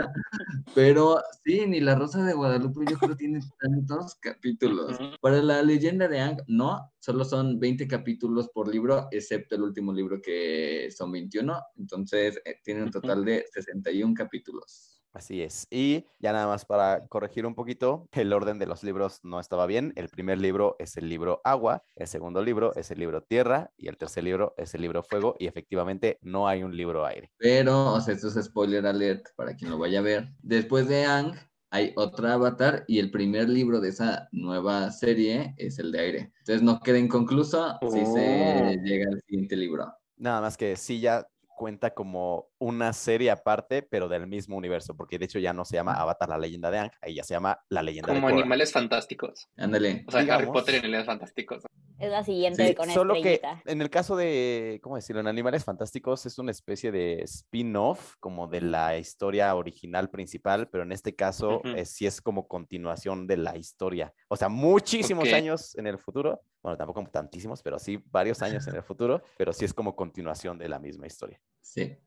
Pero sí, ni La Rosa de Guadalupe yo creo tiene tantos capítulos. Para la leyenda de Ang, no, solo son 20 capítulos por libro, excepto el último libro que son 21. Entonces, eh, tiene un total de 61 capítulos. Así es. Y ya nada más para corregir un poquito, el orden de los libros no estaba bien. El primer libro es el libro Agua, el segundo libro es el libro Tierra y el tercer libro es el libro Fuego y efectivamente no hay un libro Aire. Pero, o sea, esto es spoiler alert para quien lo vaya a ver. Después de Ang, hay otra avatar y el primer libro de esa nueva serie es el de aire. Entonces no queda inconcluso si se Oh. llega al siguiente libro. Nada más que sí ya cuenta como una serie aparte, pero del mismo universo, porque de hecho ya no se llama Avatar la leyenda de Ang, ahí ya se llama la leyenda de Como animales fantásticos. Ándale. O sea, Harry. Potter y animales fantásticos. Es la siguiente Sí, con Solo que estrellita. en el caso de, ¿cómo decirlo? En Animales Fantásticos es una especie de spin-off como de la historia original principal, pero en este caso eh, sí es como continuación de la historia. O sea, muchísimos años en el futuro. Bueno, tampoco tantísimos, pero sí varios años en el futuro, pero sí es como continuación de la misma historia. Sí.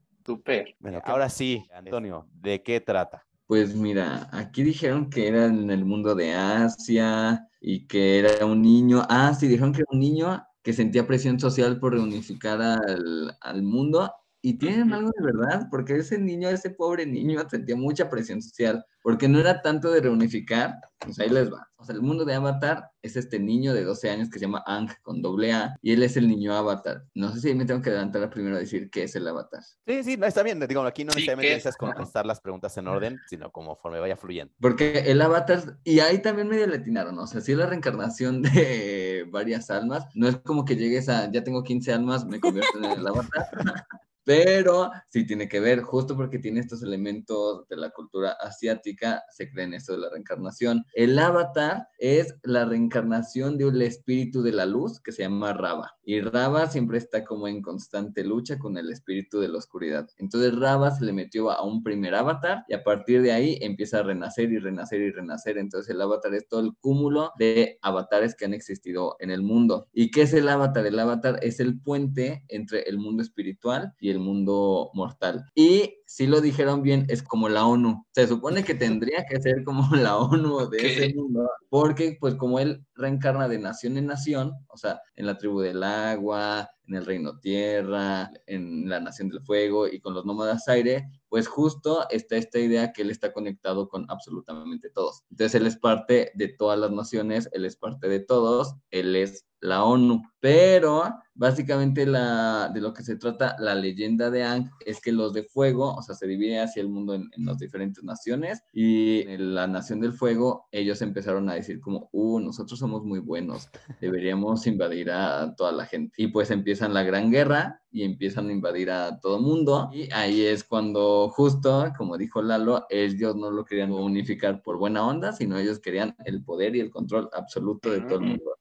Bueno, ahora sí, Antonio, ¿de qué trata? Pues mira, aquí dijeron que era en el mundo de Asia y que era un niño. Ah, sí, dijeron que era un niño que sentía presión social por reunificar al, al mundo. Y tienen algo de verdad, porque ese niño, ese pobre niño, sentía mucha presión social, porque no era tanto de reunificar, pues ahí les va. O sea, el mundo de Avatar es este niño de 12 años que se llama Ang con doble A, y él es el niño Avatar. No sé si me tengo que adelantar primero a decir qué es el Avatar. Sí, sí, no, está bien. Digo, aquí no Sí, necesariamente necesitas contestar las preguntas en orden, sino conforme vaya fluyendo. Porque el avatar, y ahí también medio le atinaron, o sea, sí es la reencarnación de varias almas, no es como que llegues a, ya tengo 15 almas, me convierto en el avatar, pero sí tiene que ver, justo porque tiene estos elementos de la cultura asiática, se cree en esto de la reencarnación. El avatar es la reencarnación de un espíritu de la luz que se llama Rava. Y Rava siempre está como en constante lucha con el espíritu de la oscuridad. Entonces Rava se le metió a un primer avatar y a partir de ahí empieza a renacer y renacer y renacer. Entonces el avatar es todo el cúmulo de avatares que han existido en el mundo. ¿Y qué es el avatar? El avatar es el puente entre el mundo espiritual y el mundo mortal. Y si lo dijeron bien, es como la ONU. Se supone que tendría que ser como la ONU de ese mundo, porque pues como él reencarna de nación en nación, o sea, en la tribu del agua, en el reino tierra, en la nación del fuego y con los nómadas aire, pues justo está esta idea que él está conectado con absolutamente todos. Entonces él es parte de todas las naciones, él es parte de todos, él es la ONU. Pero básicamente la, de lo que se trata la leyenda de Ang es que los de fuego, o sea, se divide hacia el mundo en, las diferentes naciones y en la nación del fuego ellos empezaron a decir como, uh, nosotros somos muy buenos, deberíamos invadir a toda la gente. Y pues empiezan la gran guerra y empiezan a invadir a todo mundo y ahí es cuando justo, como dijo Lalo, ellos no lo querían unificar por buena onda, sino ellos querían el poder y el control absoluto de todo el mundo.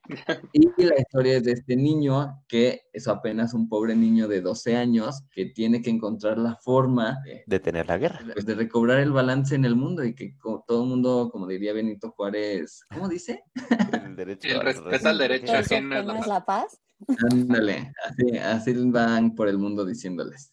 Y la historia es de este niño que es apenas un pobre niño de 12 años que tiene que encontrar la forma de detener la guerra. Pues de recobrar el balance en el mundo y que todo el mundo, como diría Benito Juárez, ¿cómo dice? El, derecho el respeto al derecho ajeno es la paz. Ándale, así, así van por el mundo diciéndoles.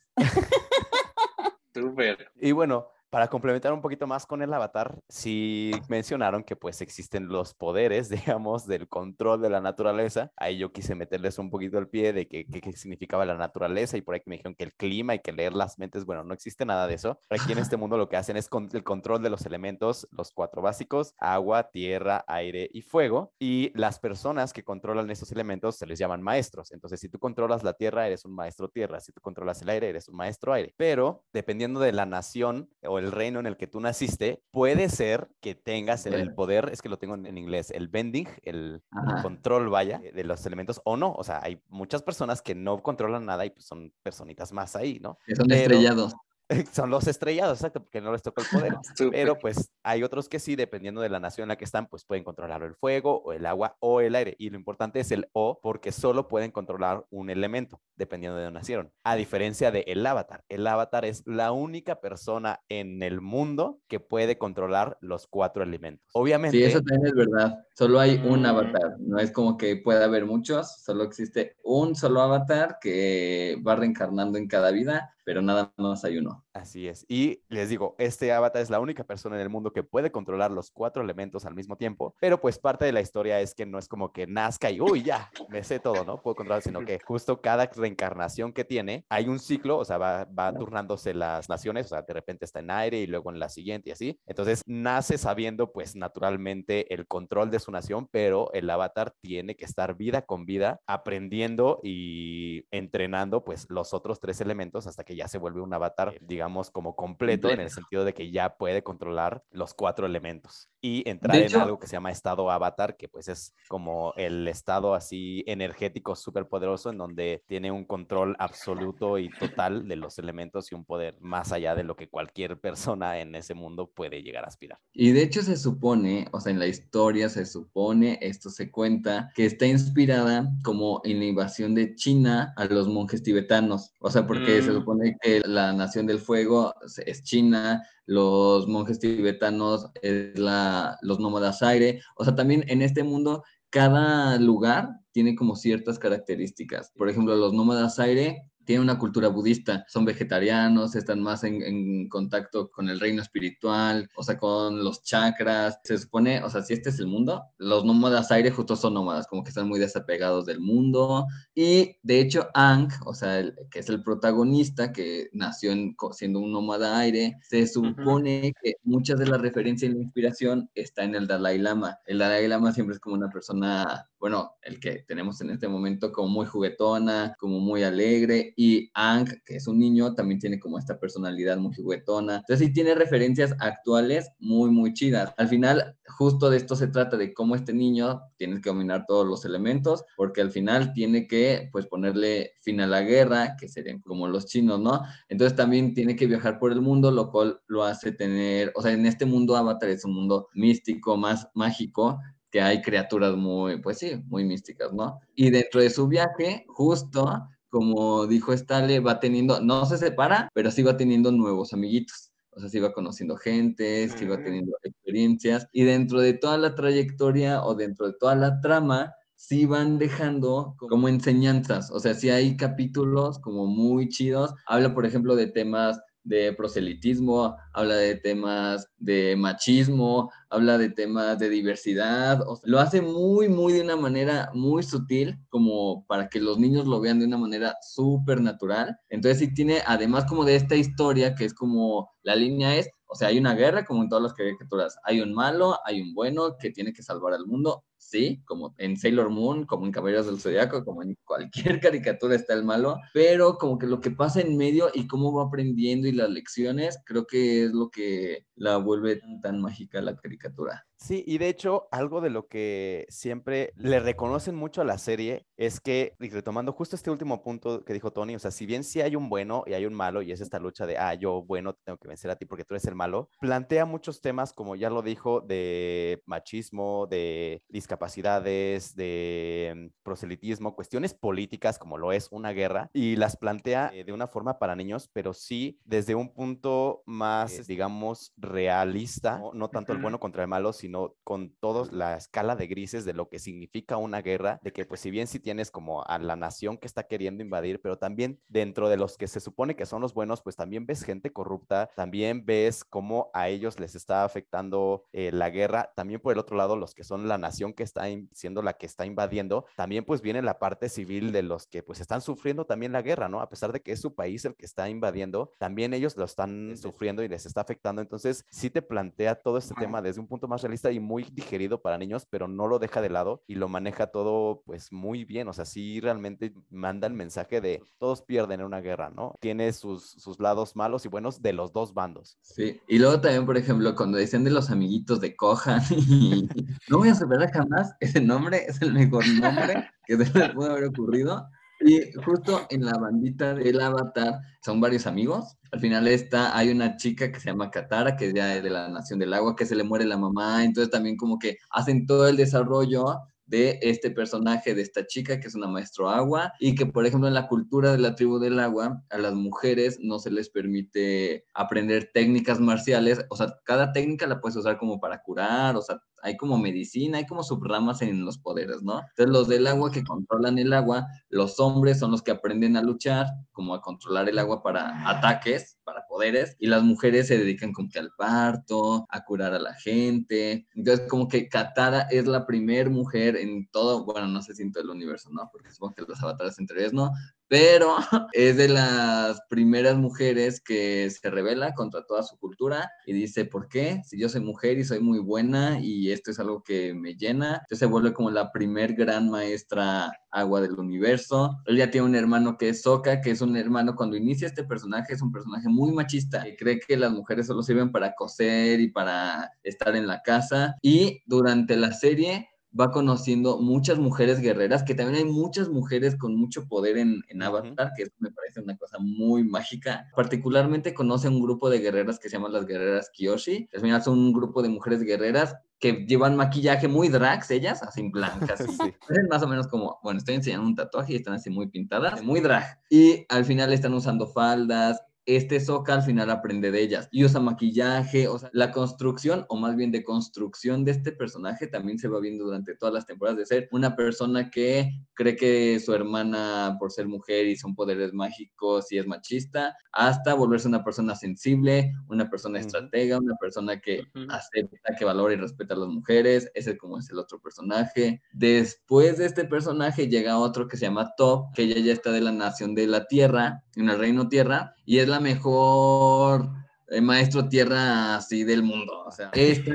Súper. Y bueno, para complementar un poquito más con el avatar, sí mencionaron que pues existen los poderes, digamos, del control de la naturaleza. Ahí yo quise meterles un poquito el pie de qué significaba la naturaleza y por ahí me dijeron que el clima y que leer las mentes, bueno, no existe nada de eso. Aquí en este mundo lo que hacen es con el control de los elementos, los cuatro básicos, agua, tierra, aire y fuego. Y las personas que controlan esos elementos se les llaman maestros. Entonces, si tú controlas la tierra, eres un maestro tierra. Si tú controlas el aire, eres un maestro aire. Pero dependiendo de la nación o el el reino en el que tú naciste, puede ser que tengas el, poder, es que lo tengo en, inglés, el bending, el, control, vaya, de los elementos, o no. O sea, hay muchas personas que no controlan nada y pues son personitas más ahí, ¿no? Que son estrellados. son los estrellados, exacto, porque no les toca el poder. Pero pues hay otros que sí, dependiendo de la nación en la que están, pues pueden controlar el fuego o el agua o el aire. Y lo importante es el O, porque solo pueden controlar un elemento, dependiendo de dónde nacieron. A diferencia de el avatar. El avatar es la única persona en el mundo que puede controlar los cuatro elementos. Obviamente. Sí, eso también es verdad. Solo hay un mm. avatar. No es como que pueda haber muchos, solo existe un solo avatar que va reencarnando en cada vida pero nada más hay uno. Así es. Y les digo, este avatar es la única persona en el mundo que puede controlar los cuatro elementos al mismo tiempo, pero pues parte de la historia es que no es como que nazca y, uy, ya, me sé todo, ¿no? Puedo controlar, sino que justo cada reencarnación que tiene, hay un ciclo, o sea, va, va turnándose las naciones, o sea, de repente está en aire y luego en la siguiente y así. Entonces, nace sabiendo pues naturalmente el control de su nación, pero el avatar tiene que estar vida con vida aprendiendo y entrenando pues los otros tres elementos hasta que ya se vuelve un avatar, digamos, como completo, en el sentido de que ya puede controlar los cuatro elementos y entrar en algo que se llama estado avatar, que pues es como el estado así energético súper poderoso en donde tiene un control absoluto y total de los elementos y un poder más allá de lo que cualquier persona en ese mundo puede llegar a aspirar. Y de hecho se supone, o sea, en la historia se supone, esto se cuenta, que está inspirada como en la invasión de China a los monjes tibetanos, o sea, porque se mm. Que la nación del fuego es China, los monjes tibetanos es la, los nómadas aire, o sea, también en este mundo cada lugar tiene como ciertas características. Por ejemplo, los nómadas aire tienen una cultura budista, son vegetarianos, están más en, contacto con el reino espiritual, o sea, con los chakras. Se supone, o sea, si este es el mundo, los nómadas aire justo son nómadas, como que están muy desapegados del mundo. Y de hecho, Ang, o sea, que es el protagonista que nació siendo un nómada aire, se supone que muchas de las referencias y la inspiración está en el Dalai Lama. El Dalai Lama siempre es como una persona bueno, el que tenemos en este momento como muy juguetona, como muy alegre, y Ang, que es un niño, también tiene como esta personalidad muy juguetona. Entonces sí tiene referencias actuales muy, muy chidas. Al final, justo de esto se trata, de cómo este niño tiene que dominar todos los elementos, porque al final tiene que, pues, ponerle fin a la guerra, que serían como los chinos, ¿no? Entonces también tiene que viajar por el mundo, lo cual lo hace tener, o sea, en este mundo Avatar es un mundo místico, más mágico, que hay criaturas muy, pues sí, muy místicas, ¿no? Y dentro de su viaje, justo como dijo Stale, va teniendo, no se separa, pero sí va teniendo nuevos amiguitos. O sea, sí va conociendo gente, sí va teniendo experiencias. Y dentro de toda la trayectoria o dentro de toda la trama, sí van dejando como enseñanzas. O sea, sí hay capítulos como muy chidos. Habla, por ejemplo, de temas de proselitismo, habla de temas de machismo, habla de temas de diversidad, lo hace muy, muy de una manera muy sutil, como para que los niños lo vean de una manera súper natural. Entonces sí tiene, además como de esta historia, que es como, la línea es, o sea, hay una guerra como en todas las caricaturas, hay un malo, hay un bueno que tiene que salvar al mundo, sí, como en Sailor Moon, como en Caballeros del Zodiaco, como en cualquier caricatura está el malo, pero como que lo que pasa en medio y cómo va aprendiendo y las lecciones, creo que es lo que la vuelve tan mágica la caricatura. Sí, y de hecho, algo de lo que siempre le reconocen mucho a la serie es que, y retomando justo este último punto que dijo Tony, o sea, si bien sí hay un bueno y hay un malo, y es esta lucha de, ah, yo bueno, tengo que vencer a ti porque tú eres el malo, plantea muchos temas, como ya lo dijo, de machismo, de discapacidades, de mm, proselitismo, cuestiones políticas, como lo es una guerra, y las plantea eh, de una forma para niños, pero sí desde un punto más, digamos, realista, no, no tanto el bueno contra el malo, sino con toda la escala de grises de lo que significa una guerra, de que pues si bien si tienes como a la nación que está queriendo invadir, pero también dentro de los que se supone que son los buenos, pues también ves gente corrupta, también ves cómo a ellos les está afectando eh, la guerra, también por el otro lado los que son la nación que está siendo la que está invadiendo, también pues viene la parte civil de los que pues están sufriendo también la guerra, ¿no? A pesar de que es su país el que está invadiendo, también ellos lo están sufriendo y les está afectando, entonces sí te plantea todo este tema desde un punto más realista y muy digerido para niños, pero no lo deja de lado y lo maneja todo pues muy bien. O sea, sí realmente manda el mensaje de todos pierden en una guerra, ¿no? Tiene sus, sus lados malos y buenos de los dos bandos. Sí, y luego también, por ejemplo, cuando dicen de los amiguitos de Kohan, no voy a superar jamás ese nombre, es el mejor nombre que se les pudo haber ocurrido. Y justo en la bandita del avatar son varios amigos. Al final está, hay una chica que se llama Katara, que es de la Nación del Agua, que se le muere la mamá. Entonces también como que hacen todo el desarrollo de este personaje, de esta chica que es una maestro agua y que, por ejemplo, en la cultura de la tribu del agua, a las mujeres no se les permite aprender técnicas marciales, o sea, cada técnica la puedes usar como para curar, o sea, hay como medicina, hay como subramas en los poderes, ¿no? Entonces los del agua que controlan el agua, los hombres son los que aprenden a luchar, como a controlar el agua para ataques, para poderes, y las mujeres se dedican como que al parto, a curar a la gente. Entonces como que Katara es la primer mujer en todo, bueno, no sé si en todo el universo, ¿no? Porque supongo que los avatares ellos no, pero es de las primeras mujeres que se revela contra toda su cultura y dice, ¿por qué? Si yo soy mujer y soy muy buena y esto es algo que me llena, entonces se vuelve como la primer gran maestra agua del universo. Él ya tiene un hermano que es Soka, que es un hermano cuando inicia este personaje, es un personaje muy machista, que cree que las mujeres solo sirven para coser y para estar en la casa. Y durante la serie va conociendo muchas mujeres guerreras, que también hay muchas mujeres con mucho poder en, en Avatar, que me parece una cosa muy mágica. Particularmente conoce un grupo de guerreras que se llaman las guerreras Kyoshi. Al final son un grupo de mujeres guerreras que llevan maquillaje muy drags, ellas, así blancas. Sí. Más o menos como, bueno, estoy enseñando un tatuaje y están así muy pintadas, muy drag. Y al final están usando faldas, este Soka al final aprende de ellas. Y usa maquillaje, o sea, la construcción o más bien de construcción de este personaje también se va viendo durante todas las temporadas de ser una persona que cree que su hermana por ser mujer y son poderes mágicos y es machista, hasta volverse una persona sensible, una persona estratega, una persona que acepta, que valora y respeta a las mujeres, ese como es el otro personaje. Después de este personaje llega otro que se llama Top, que ella ya está de la nación de la Tierra, en el reino Tierra, y es la mejor el maestro tierra así del mundo. O sea, esta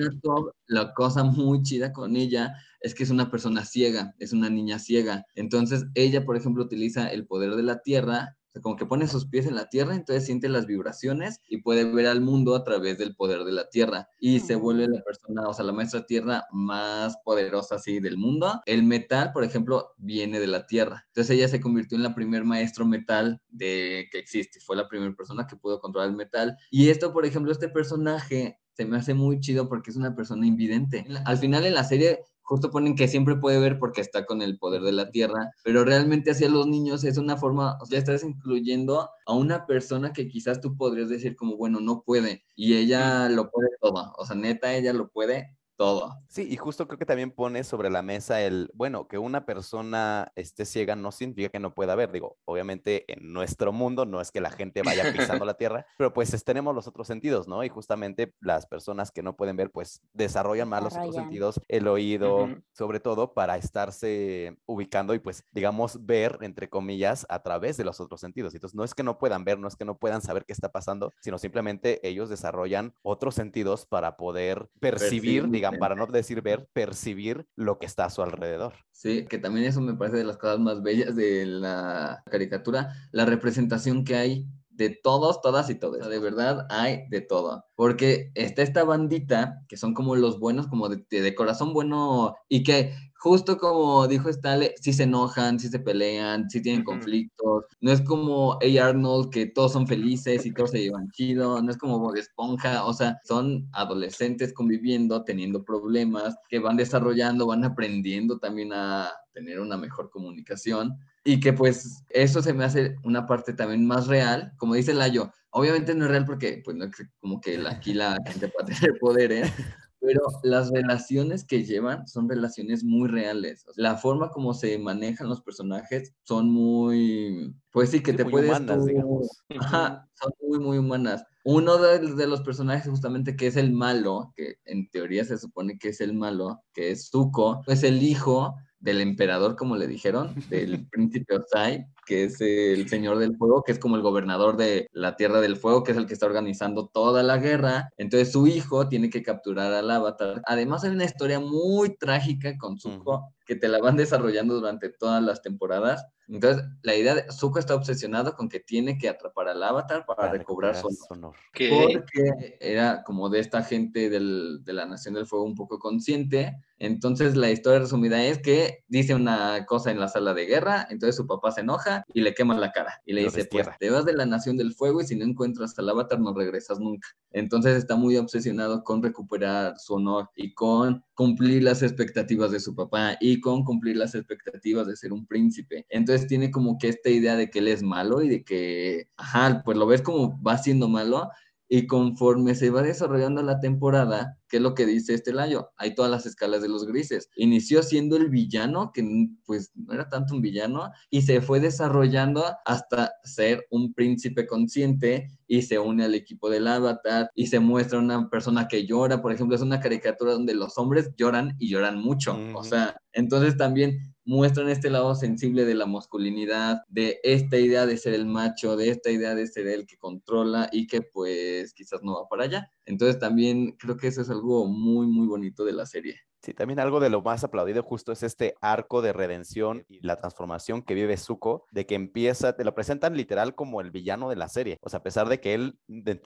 la cosa muy chida con ella es que es una persona ciega, es una niña ciega. Entonces, ella, por ejemplo, utiliza el poder de la tierra como que pone sus pies en la tierra, entonces siente las vibraciones y puede ver al mundo a través del poder de la tierra. Y se vuelve la persona, o sea, la maestra tierra más poderosa así del mundo. El metal, por ejemplo, viene de la tierra. Entonces ella se convirtió en la primer maestro metal de que existe. Fue la primera persona que pudo controlar el metal. Y esto, por ejemplo, este personaje se me hace muy chido porque es una persona invidente. Al final en la serie justo ponen que siempre puede ver porque está con el poder de la tierra, pero realmente hacia los niños es una forma, o sea, estás incluyendo a una persona que quizás tú podrías decir como, bueno, no puede, y ella lo puede todo, o sea, neta, ella lo puede, todo. Sí, y justo creo que también pone sobre la mesa el, bueno, que una persona esté ciega no significa que no pueda ver. Digo, obviamente en nuestro mundo no es que la gente vaya pisando la tierra, pero pues tenemos los otros sentidos, ¿no? Y justamente las personas que no pueden ver, pues desarrollan más los otros sentidos, el oído, sobre todo para estarse ubicando y pues, digamos, ver, entre comillas, a través de los otros sentidos. Entonces, no es que no puedan ver, no es que no puedan saber qué está pasando, sino simplemente ellos desarrollan otros sentidos para poder percibir, digamos, para no decir ver, percibir lo que está a su alrededor. Sí, que también eso me parece de las cosas más bellas de la caricatura, la representación que hay de todos, todas y todos. de verdad hay de todo. Porque está esta bandita que son como los buenos, como de, de corazón bueno y que justo como dijo Stanley, si se enojan, si se pelean, si tienen conflictos. No es como A. Arnold, que todos son felices y todos se llevan chido. No es como Bob Esponja. O sea, son adolescentes conviviendo, teniendo problemas, que van desarrollando, van aprendiendo también a tener una mejor comunicación. Y que pues eso se me hace una parte también más real. Como dice Layo, obviamente no es real porque pues no como que aquí la gente puede tener poder, ¿eh? pero las relaciones que llevan son relaciones muy reales. La forma como se manejan los personajes son muy, pues sí, que te puedes... Humanas, digamos. Ajá, son muy, muy humanas. Uno de, los personajes justamente que es el malo, que en teoría se supone que es el malo, que es Zuko, es el hijo del emperador, como le dijeron, del príncipe Osai, que es el señor del fuego, que es como el gobernador de la Tierra del Fuego, que es el que está organizando toda la guerra. Entonces su hijo tiene que capturar al avatar. Además hay una historia muy trágica con Zuko, que te la van desarrollando durante todas las temporadas. Entonces, la idea de Zuko está obsesionado con que tiene que atrapar al avatar para, recobrar, su honor. Porque era como de esta gente del, de la Nación del Fuego un poco consciente. Entonces, la historia resumida es que dice una cosa en la sala de guerra, entonces su papá se enoja y le quema la cara. Y le dice, pues te vas de la Nación del Fuego y si no encuentras al avatar no regresas nunca. Entonces está muy obsesionado con recuperar su honor y con cumplir las expectativas de su papá y con cumplir las expectativas de ser un príncipe. Entonces tiene como que esta idea de que él es malo y de que, ajá, pues lo ves como va siendo malo y conforme se va desarrollando la temporada, ¿qué es lo que dice este Layo? Hay todas las escalas de los grises. Inició siendo el villano, que pues no era tanto un villano, y se fue desarrollando hasta ser un príncipe consciente y se une al equipo del avatar y se muestra una persona que llora. Por ejemplo, es una caricatura donde los hombres lloran y lloran mucho. O sea, entonces también muestran este lado sensible de la masculinidad, de esta idea de ser el macho, de esta idea de ser el que controla y que pues quizás no va para allá. Entonces también creo que eso es algo muy, muy bonito de la serie. Sí, también algo de lo más aplaudido justo es este arco de redención y la transformación que vive Zuko, de que empieza, te lo presentan literal como el villano de la serie. O sea, a pesar de que él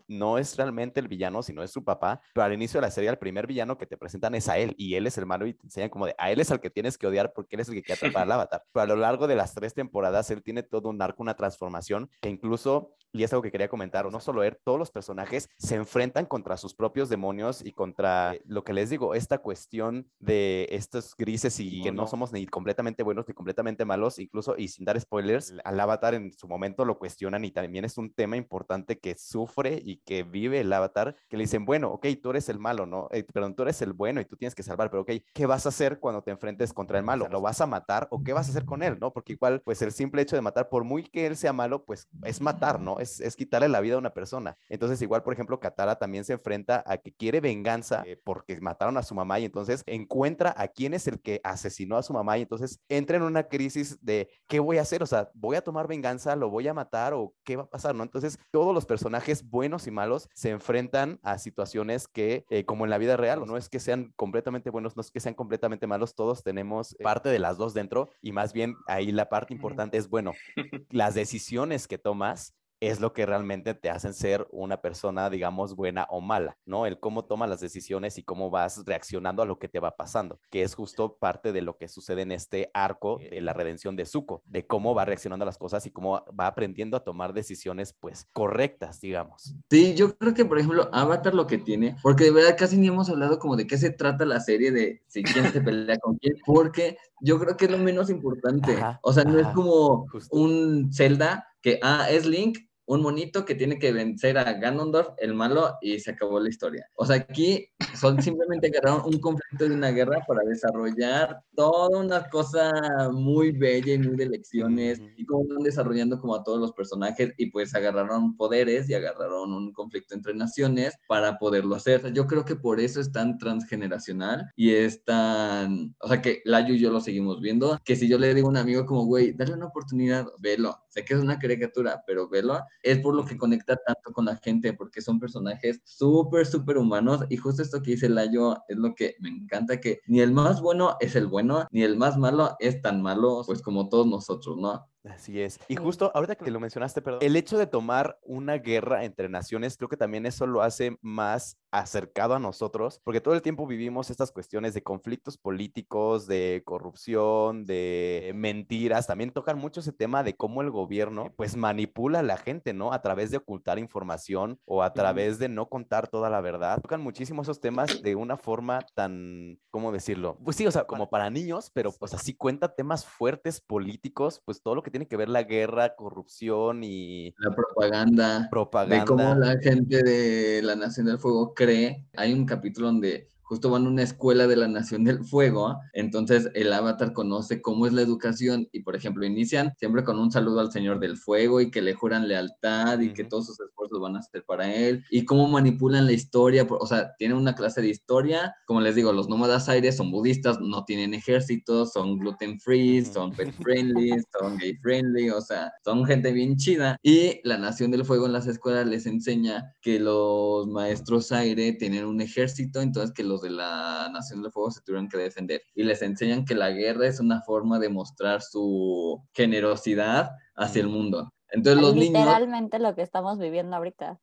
no es realmente el villano, sino es su papá, pero al inicio de la serie el primer villano que te presentan es a él y él es el malo y te enseñan como de a él es al que tienes que odiar porque él es el que quiere atrapar al avatar. Pero a lo largo de las tres temporadas él tiene todo un arco, una transformación que incluso, y es algo que quería comentar, no solo él, todos los personajes se enfrentan contra sus propios demonios y contra lo que les digo, esta cuestión de estos grises y que no, somos ni completamente buenos ni completamente malos, incluso y sin dar spoilers, al avatar en su momento lo cuestionan y también es un tema importante que sufre y que vive el avatar, que le dicen, bueno, ok, tú eres el malo, ¿no? Eh, perdón, tú eres el bueno y tú tienes que salvar, pero ok, ¿qué vas a hacer cuando te enfrentes contra el malo? ¿Lo vas a matar o qué vas a hacer con él, ¿no? Porque igual, pues el simple hecho de matar, por muy que él sea malo, pues es matar, ¿no? Es, es quitarle la vida a una persona. Entonces, igual, por ejemplo, Katara también se enfrenta a que quiere venganza eh, porque mataron a su mamá y entonces encuentra a quién es el que asesinó a su mamá y entonces entra en una crisis de qué voy a hacer, o sea, voy a tomar venganza, lo voy a matar o qué va a pasar, ¿no? Entonces todos los personajes buenos y malos se enfrentan a situaciones que, eh, como en la vida real, no es que sean completamente buenos, no es que sean completamente malos, todos tenemos parte de las dos dentro y más bien ahí la parte importante es, bueno, las decisiones que tomas es lo que realmente te hacen ser una persona, digamos, buena o mala, ¿no? El cómo tomas las decisiones y cómo vas reaccionando a lo que te va pasando, que es justo parte de lo que sucede en este arco de la redención de Zuko, de cómo va reaccionando a las cosas y cómo va aprendiendo a tomar decisiones, pues, correctas, digamos. Sí, yo creo que, por ejemplo, Avatar lo que tiene, porque de verdad casi ni hemos hablado como de qué se trata la serie de si quién se pelea con quién, porque yo creo que es lo menos importante. o sea, no es como un Zelda que, ah, es Link, un monito que tiene que vencer a Ganondorf, el malo, y se acabó la historia. O sea, aquí son simplemente agarraron un conflicto de una guerra para desarrollar toda una cosa muy bella y muy de lecciones, y cómo van desarrollando como a todos los personajes, y pues agarraron poderes y agarraron un conflicto entre naciones para poderlo hacer. yo creo que por eso es tan transgeneracional y es tan, o sea, que Layo y yo lo seguimos viendo, que si yo le digo a un amigo como, güey, dale una oportunidad, velo, sé que es una caricatura, pero velo, es por lo que conecta tanto con la gente, porque son personajes súper, súper humanos. Y justo esto que dice Layo es lo que me encanta, que ni el más bueno es el bueno, ni el más malo es tan malo, pues como todos nosotros, ¿no? Así es. Y justo ahorita que lo mencionaste, perdón, el hecho de tomar una guerra entre naciones, creo que también eso lo hace más acercado a nosotros, porque todo el tiempo vivimos estas cuestiones de conflictos políticos, de corrupción, de mentiras. También tocan mucho ese tema de cómo el gobierno pues manipula a la gente, ¿no? A través de ocultar información o a través de no contar toda la verdad. Tocan muchísimo esos temas de una forma tan, ¿cómo decirlo? Pues sí, o sea, como para niños, pero pues así cuenta temas fuertes políticos, pues todo lo que tiene que ver la guerra, corrupción y... La propaganda. Propaganda. De cómo la gente de la Nación del Fuego cree. Hay un capítulo donde justo van a una escuela de la Nación del Fuego, entonces el avatar conoce cómo es la educación y, por ejemplo, inician siempre con un saludo al Señor del Fuego y que le juran lealtad y que todos sus esfuerzos van a ser para él y cómo manipulan la historia, o sea, tienen una clase de historia, como les digo, los nómadas aires son budistas, no tienen ejércitos, son gluten free, son pet friendly, son gay friendly, o sea, son gente bien chida. Y la Nación del Fuego en las escuelas les enseña que los maestros aire tienen un ejército, entonces que los de la Nación del Fuego se tuvieron que defender. Y les enseñan que la guerra es una forma de mostrar su generosidad hacia el mundo. Entonces los niños... Literalmente lo que estamos viviendo ahorita.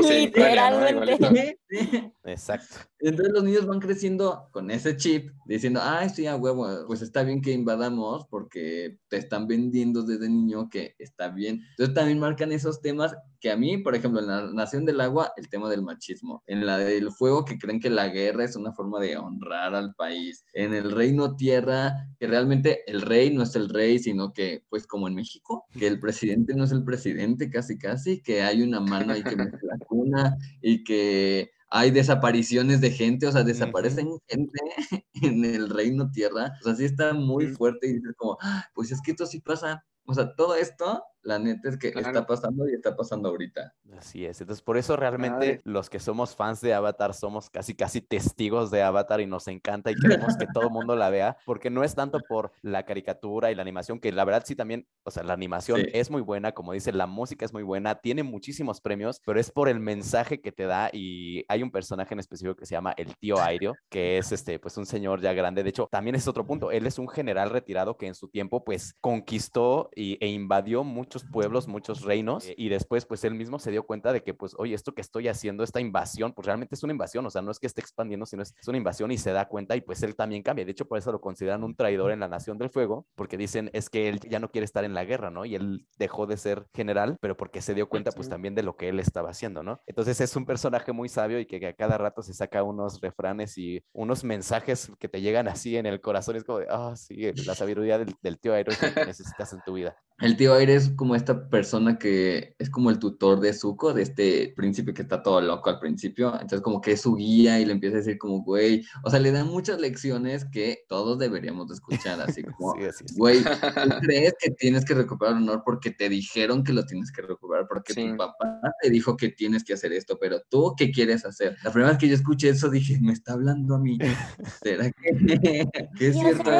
literalmente. Exacto. Entonces los niños van creciendo con ese chip, diciendo, ay, sí, a huevo, pues está bien que invadamos porque te están vendiendo desde niño que está bien. Entonces también marcan esos temas que a mí, por ejemplo, en la Nación del Agua, el tema del machismo. En la del fuego, que creen que la guerra es una forma de honrar al país. En el reino tierra, que realmente el rey no es el rey, sino que, pues como en México, que el presidente no es el presidente casi casi, que hay una mano ahí que me la cuna y que hay desapariciones de gente, o sea, desaparecen gente en el reino tierra. O sea, sí está muy fuerte y dices como, ah, pues es que esto sí pasa. O sea, todo esto la neta es que está pasando y está pasando ahorita. Así es. Entonces, por eso realmente los que somos fans de Avatar somos casi, casi testigos de Avatar y nos encanta y queremos que todo el mundo la vea, porque no es tanto por la caricatura y la animación, que la verdad sí también, o sea, la animación es muy buena, como dice, la música es muy buena, tiene muchísimos premios, pero es por el mensaje que te da y hay un personaje en específico que se llama el tío Aireo, que es este, pues un señor ya grande. De hecho, también es otro punto. Él es un general retirado que en su tiempo, pues, conquistó y, e invadió muchos pueblos, muchos reinos, y después pues él mismo se dio cuenta de que pues, oye, esto que estoy haciendo, esta invasión, pues realmente es una invasión, o sea, no es que esté expandiendo, sino es, una invasión y se da cuenta y pues él también cambia. De hecho, por eso lo consideran un traidor en la Nación del Fuego, porque dicen es que él ya no quiere estar en la guerra, ¿no? Y él dejó de ser general, pero porque se dio cuenta pues también de lo que él estaba haciendo, ¿no? Entonces es un personaje muy sabio y que a cada rato se saca unos refranes y unos mensajes que te llegan así en el corazón, es como ah, sí, la sabiduría del, tío Aero que necesitas en tu vida. El tío Aire es como esta persona que es como el tutor de Zuko, de este príncipe que está todo loco al principio. Entonces como que es su guía y le empieza a decir como, güey, o sea, le dan muchas lecciones que todos deberíamos de escuchar, así como, güey, ¿tú crees que tienes que recuperar honor porque te dijeron que lo tienes que recuperar? Porque tu papá te dijo que tienes que hacer esto, pero tú, ¿qué quieres hacer? La primera vez que yo escuché eso dije, me está hablando a mí. ¿Será que, es cierto?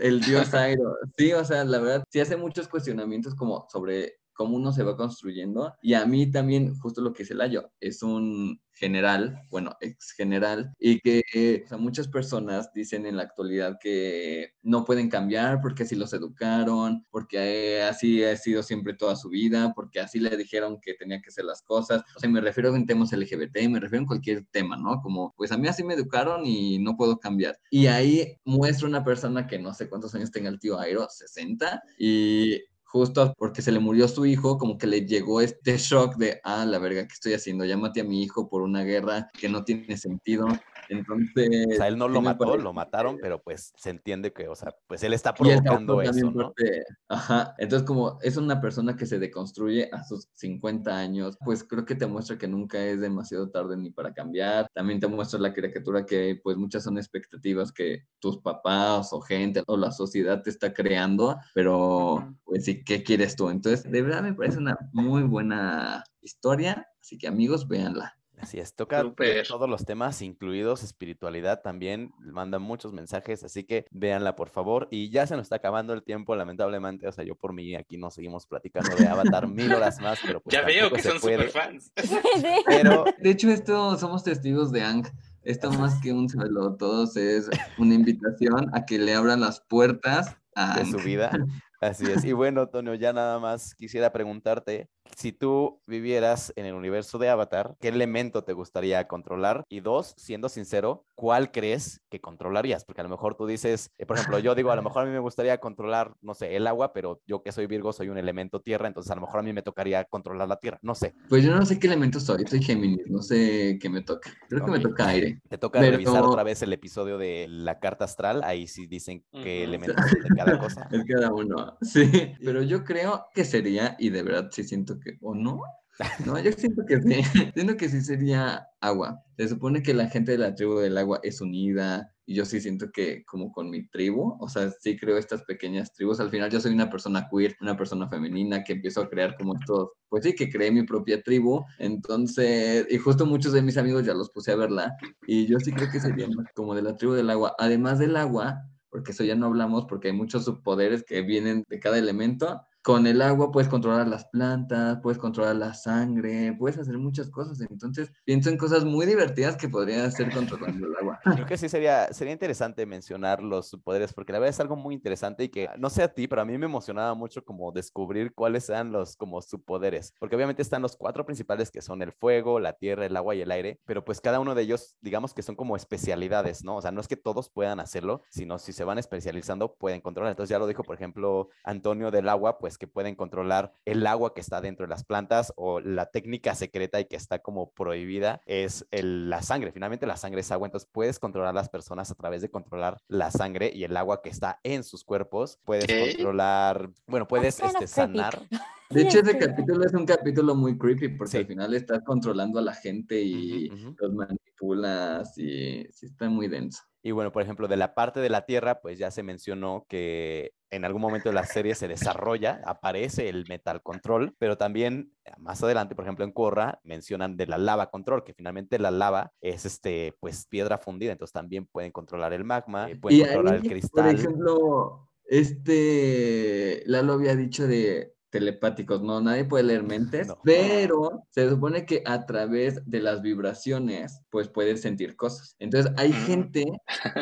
El dios Airo. Sí, o sea, la verdad, sí hace muchos cuestionamientos como sobre cómo uno se va construyendo. Y a mí también, justo lo que dice Layo, es un general, bueno, ex general, y que muchas personas dicen en la actualidad que no pueden cambiar porque así los educaron, porque así ha sido siempre toda su vida, porque así le dijeron que tenía que hacer las cosas. O sea, me refiero a temas LGBT, me refiero a cualquier tema, ¿no? Como, pues a mí así me educaron y no puedo cambiar. Y ahí muestra una persona que no sé cuántos años tenga el tío Airo, 60, y justo porque se le murió su hijo, como que le llegó este shock de, ah, la verga, ¿qué estoy haciendo? Ya maté a mi hijo por una guerra que no tiene sentido. Entonces. O sea, él no lo mató, lo mataron, pero pues se entiende que, o sea, pues él está provocando eso, ¿no? ajá. Entonces, como es una persona que se deconstruye a sus 50 años, pues creo que te muestra que nunca es demasiado tarde ni para cambiar. También te muestra la criatura que, pues, muchas son expectativas que tus papás o gente o la sociedad te está creando, pero, pues sí, ¿qué quieres tú? Entonces, de verdad me parece una muy buena historia. Así que, amigos, véanla. Así es, toca todos los temas, incluidos espiritualidad también, manda muchos mensajes, así que véanla por favor. Y ya se nos está acabando el tiempo, lamentablemente, o sea, yo por mí aquí no seguimos platicando de Avatar mil horas más, pero pues Ya veo que son super fans. Pero... De hecho, esto somos testigos de Ang. Esto más que un saludo todos es una invitación a que le abran las puertas a de su vida. Así es. Y bueno, Antonio, ya nada más quisiera preguntarte, si tú vivieras en el universo de Avatar, ¿qué elemento te gustaría controlar? Y dos, siendo sincero, ¿cuál crees que controlarías? Porque a lo mejor tú dices, eh, por ejemplo, yo digo, a lo mejor a mí me gustaría controlar, no sé, el agua, pero yo que soy Virgo soy un elemento tierra, entonces a lo mejor a mí me tocaría controlar la tierra, no sé. Pues yo no sé qué elemento soy, soy Géminis, no sé qué me toca. Creo que me toca aire. Te toca revisar otra vez el episodio de la carta astral, ahí sí dicen qué elementos de cada cosa. Es cada uno, sí. Pero yo creo que sería, y de verdad sí siento que, ¿o no? No, yo siento que sí. Siento que sí sería agua. Se supone que la gente de la tribu del agua es unida y yo sí siento que como con mi tribu, o sea, sí creo estas pequeñas tribus. Al final yo soy una persona queer, una persona femenina que empiezo a crear como estos, pues sí, que creé mi propia tribu. Entonces, y justo muchos de mis amigos ya los puse a verla y yo sí creo que sería como de la tribu del agua. Además del agua, porque eso ya no hablamos porque hay muchos subpoderes que vienen de cada elemento con el agua puedes controlar las plantas, puedes controlar la sangre, puedes hacer muchas cosas. Entonces, pienso en cosas muy divertidas que podría hacer controlando el agua. Creo que sí sería, sería interesante mencionar los poderes, porque la verdad es algo muy interesante y que no sé a ti, pero a mí me emocionaba mucho como descubrir cuáles eran los como subpoderes, porque obviamente están los cuatro principales que son el fuego, la tierra, el agua y el aire, pero pues cada uno de ellos, digamos que son como especialidades, ¿no? O sea, no es que todos puedan hacerlo, sino si se van especializando, pueden controlar. Entonces ya lo dijo, por ejemplo, Antonio del agua, pues que pueden controlar el agua que está dentro de las plantas o la técnica secreta y que está como prohibida es la sangre. Finalmente la sangre es agua, entonces puedes controlar a las personas a través de controlar la sangre y el agua que está en sus cuerpos. Puedes controlar, bueno, puedes este, sanar. De hecho, ese capítulo es un capítulo muy creepy porque al final estás controlando a la gente y los manipulas y sí está muy denso. Y bueno, por ejemplo, de la parte de la Tierra, pues ya se mencionó que en algún momento de la serie se desarrolla, aparece el Metal Control, pero también eh, más adelante, por ejemplo, en Korra mencionan de la Lava Control, que finalmente la lava es este, pues piedra fundida, entonces también pueden controlar el magma, eh, pueden controlar el cristal. Por ejemplo, este, Lalo había dicho de telepáticos, no, nadie puede leer mentes, pero se supone que a través de las vibraciones, pues puedes sentir cosas. Entonces hay gente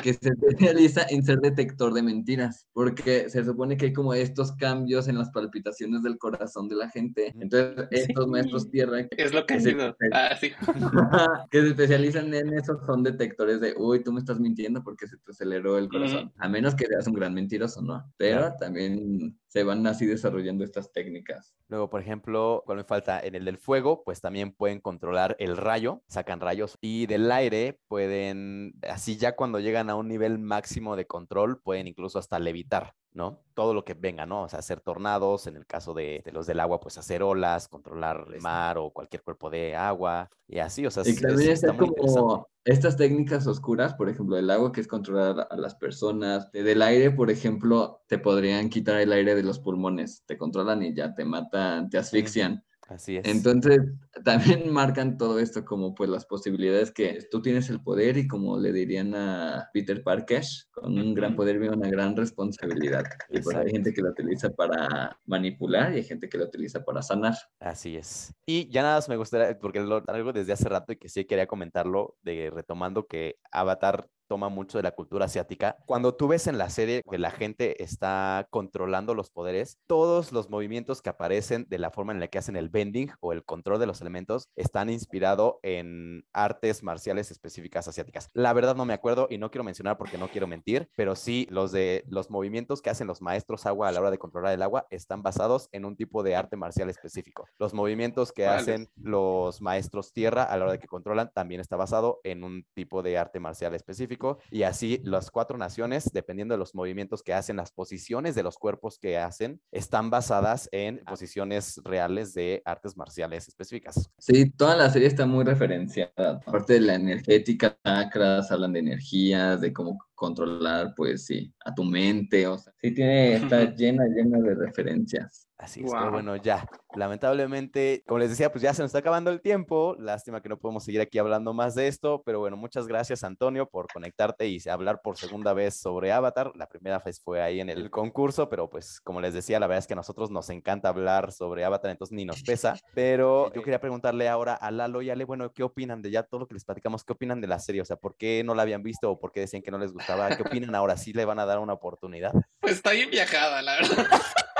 que se especializa en ser detector de mentiras, porque se supone que hay como estos cambios en las palpitaciones del corazón de la gente. Entonces estos maestros tierra... Es lo que, se, ah, que se especializan en eso son detectores de, uy, tú me estás mintiendo porque se te aceleró el corazón. A menos que seas un gran mentiroso, ¿no? Pero también se van así desarrollando estas técnicas. Luego, por ejemplo, cuando me falta? En el del fuego, pues también pueden controlar el rayo, sacan rayos. Y del aire pueden, así ya cuando llegan a un nivel máximo de control, pueden incluso hasta levitar. ¿No? Todo lo que venga, ¿no? O sea, hacer tornados, en el caso de, de los del agua, pues hacer olas, controlar el mar o cualquier cuerpo de agua y así, o sea, Y es- también es- está muy como estas técnicas oscuras, por ejemplo, el agua que es controlar a las personas, de- del aire, por ejemplo, te podrían quitar el aire de los pulmones, te controlan y ya te matan, te asfixian. Así es. Entonces, también marcan todo esto como pues las posibilidades que tú tienes el poder y como le dirían a Peter Parker, con un gran poder viene una gran responsabilidad. Y pues hay gente que lo utiliza para manipular y hay gente que lo utiliza para sanar. Así es. Y ya nada más me gustaría, porque lo traigo desde hace rato y que sí quería comentarlo, de retomando que Avatar toma mucho de la cultura asiática. Cuando tú ves en la serie que la gente está controlando los poderes, todos los movimientos que aparecen de la forma en la que hacen el bending o el control de los elementos están inspirados en artes marciales específicas asiáticas. La verdad no me acuerdo y no quiero mencionar porque no quiero mentir, pero sí los de los movimientos que hacen los maestros agua a la hora de controlar el agua están basados en un tipo de arte marcial específico. Los movimientos que hacen los maestros tierra a la hora de que controlan también está basado en un tipo de arte marcial específico y así las cuatro naciones, dependiendo de los movimientos que hacen, las posiciones de los cuerpos que hacen, están basadas en posiciones reales de artes marciales específicas. Sí, toda la serie está muy referenciada. Aparte de la energética, chakras, hablan de energías, de cómo controlar, pues sí, a tu mente. O sea, sí tiene, está llena, llena de referencias. Así es, pero bueno, ya, lamentablemente, como les decía, pues ya se nos está acabando el tiempo. Lástima que no podemos seguir aquí hablando más de esto, pero bueno, muchas gracias, Antonio, por conectarte y hablar por segunda vez sobre Avatar. La primera vez fue ahí en el concurso, pero pues como les decía, la verdad es que a nosotros nos encanta hablar sobre Avatar, entonces ni nos pesa. Pero yo quería preguntarle ahora a Lalo y Ale, bueno, ¿qué opinan de ya todo lo que les platicamos? ¿Qué opinan de la serie? O sea, ¿por qué no la habían visto o por qué decían que no les gustaba? ¿Qué opinan ahora? ¿Sí le van a dar una oportunidad? Pues está bien viajada, la verdad.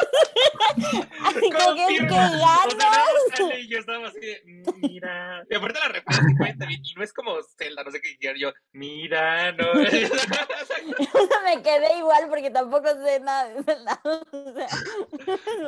Así como que es que ya O sea, nada no. y yo estábamos así de, "Mm, mira. Y aparte la bien, y no es como Zelda, no sé qué quiero yo, mira, no. Yo me quedé igual porque tampoco sé nada de sea.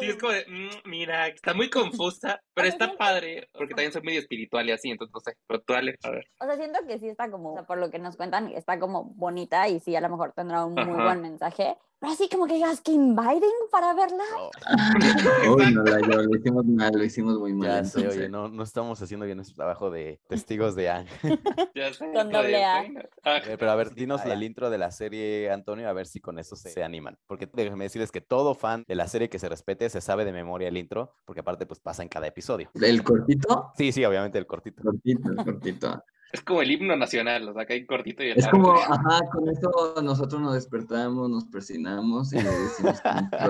Sí, es como de, "Mm, mira, está muy confusa, pero está padre, porque también soy medio espiritual y así, entonces no sé, pero tú Ale, a ver. O sea, siento que sí está como, o sea, por lo que nos cuentan, está como bonita y sí, a lo mejor tendrá un muy Ajá. buen mensaje. Pero así como que digas que inviting para verla. Uy, no, la, yo, lo hicimos mal, lo hicimos muy mal. Ya sé, oye, no, no estamos haciendo bien nuestro trabajo de testigos de sé, Con doble A. ah, Eh, Pero a ver, dinos el intro de la serie, Antonio, a ver si con eso se, se animan. Porque déjenme decirles que todo fan de la serie que se respete se sabe de memoria el intro, porque aparte pues pasa en cada episodio. El cortito, Sí, sí, obviamente el cortito. cortito, el cortito. Es como el himno nacional, o sea, que hay cortito y el Es largo. como, ajá, con eso nosotros nos despertamos, nos persinamos y le decimos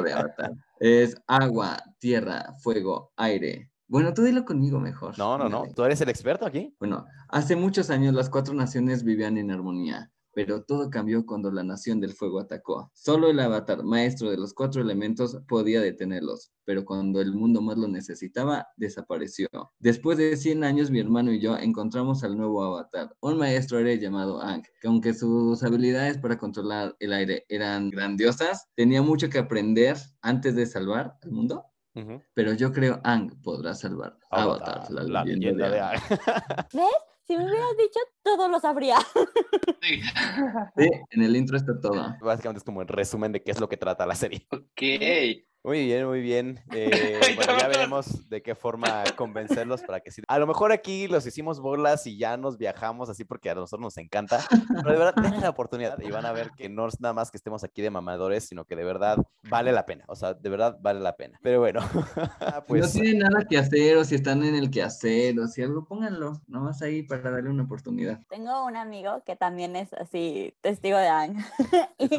de Avatar. Es agua, tierra, fuego, aire. Bueno, tú dilo conmigo mejor. No, no, no. ¿Tú eres el experto aquí? Bueno, hace muchos años las cuatro naciones vivían en armonía, pero todo cambió cuando la nación del fuego atacó. Solo el avatar, maestro de los cuatro elementos, podía detenerlos, pero cuando el mundo más lo necesitaba, desapareció. Después de 100 años, mi hermano y yo encontramos al nuevo avatar, un maestro aire llamado Ang, que aunque sus habilidades para controlar el aire eran grandiosas, tenía mucho que aprender antes de salvar al mundo. Pero yo creo Ang podrá salvar. Avatar, la, leyenda, de Aang. ¿Ves? Si me hubieras dicho, todo lo sabría. Sí. Sí, en el intro está todo. Básicamente es como el resumen de qué es lo que trata la serie. Ok. Muy bien, muy bien. Eh, bueno, ya veremos de qué forma convencerlos para que sí. A lo mejor aquí los hicimos bolas y ya nos viajamos así porque a nosotros nos encanta. Pero de verdad, denle la oportunidad y van a ver que no es nada más que estemos aquí de mamadores, sino que de verdad vale la pena. O sea, de verdad vale la pena. Pero bueno, Si no pues tienen nada que hacer o si están en el que hacer o si algo, pónganlo. Nomás ahí para darle una oportunidad. Tengo un amigo que también es así, testigo de Ang. y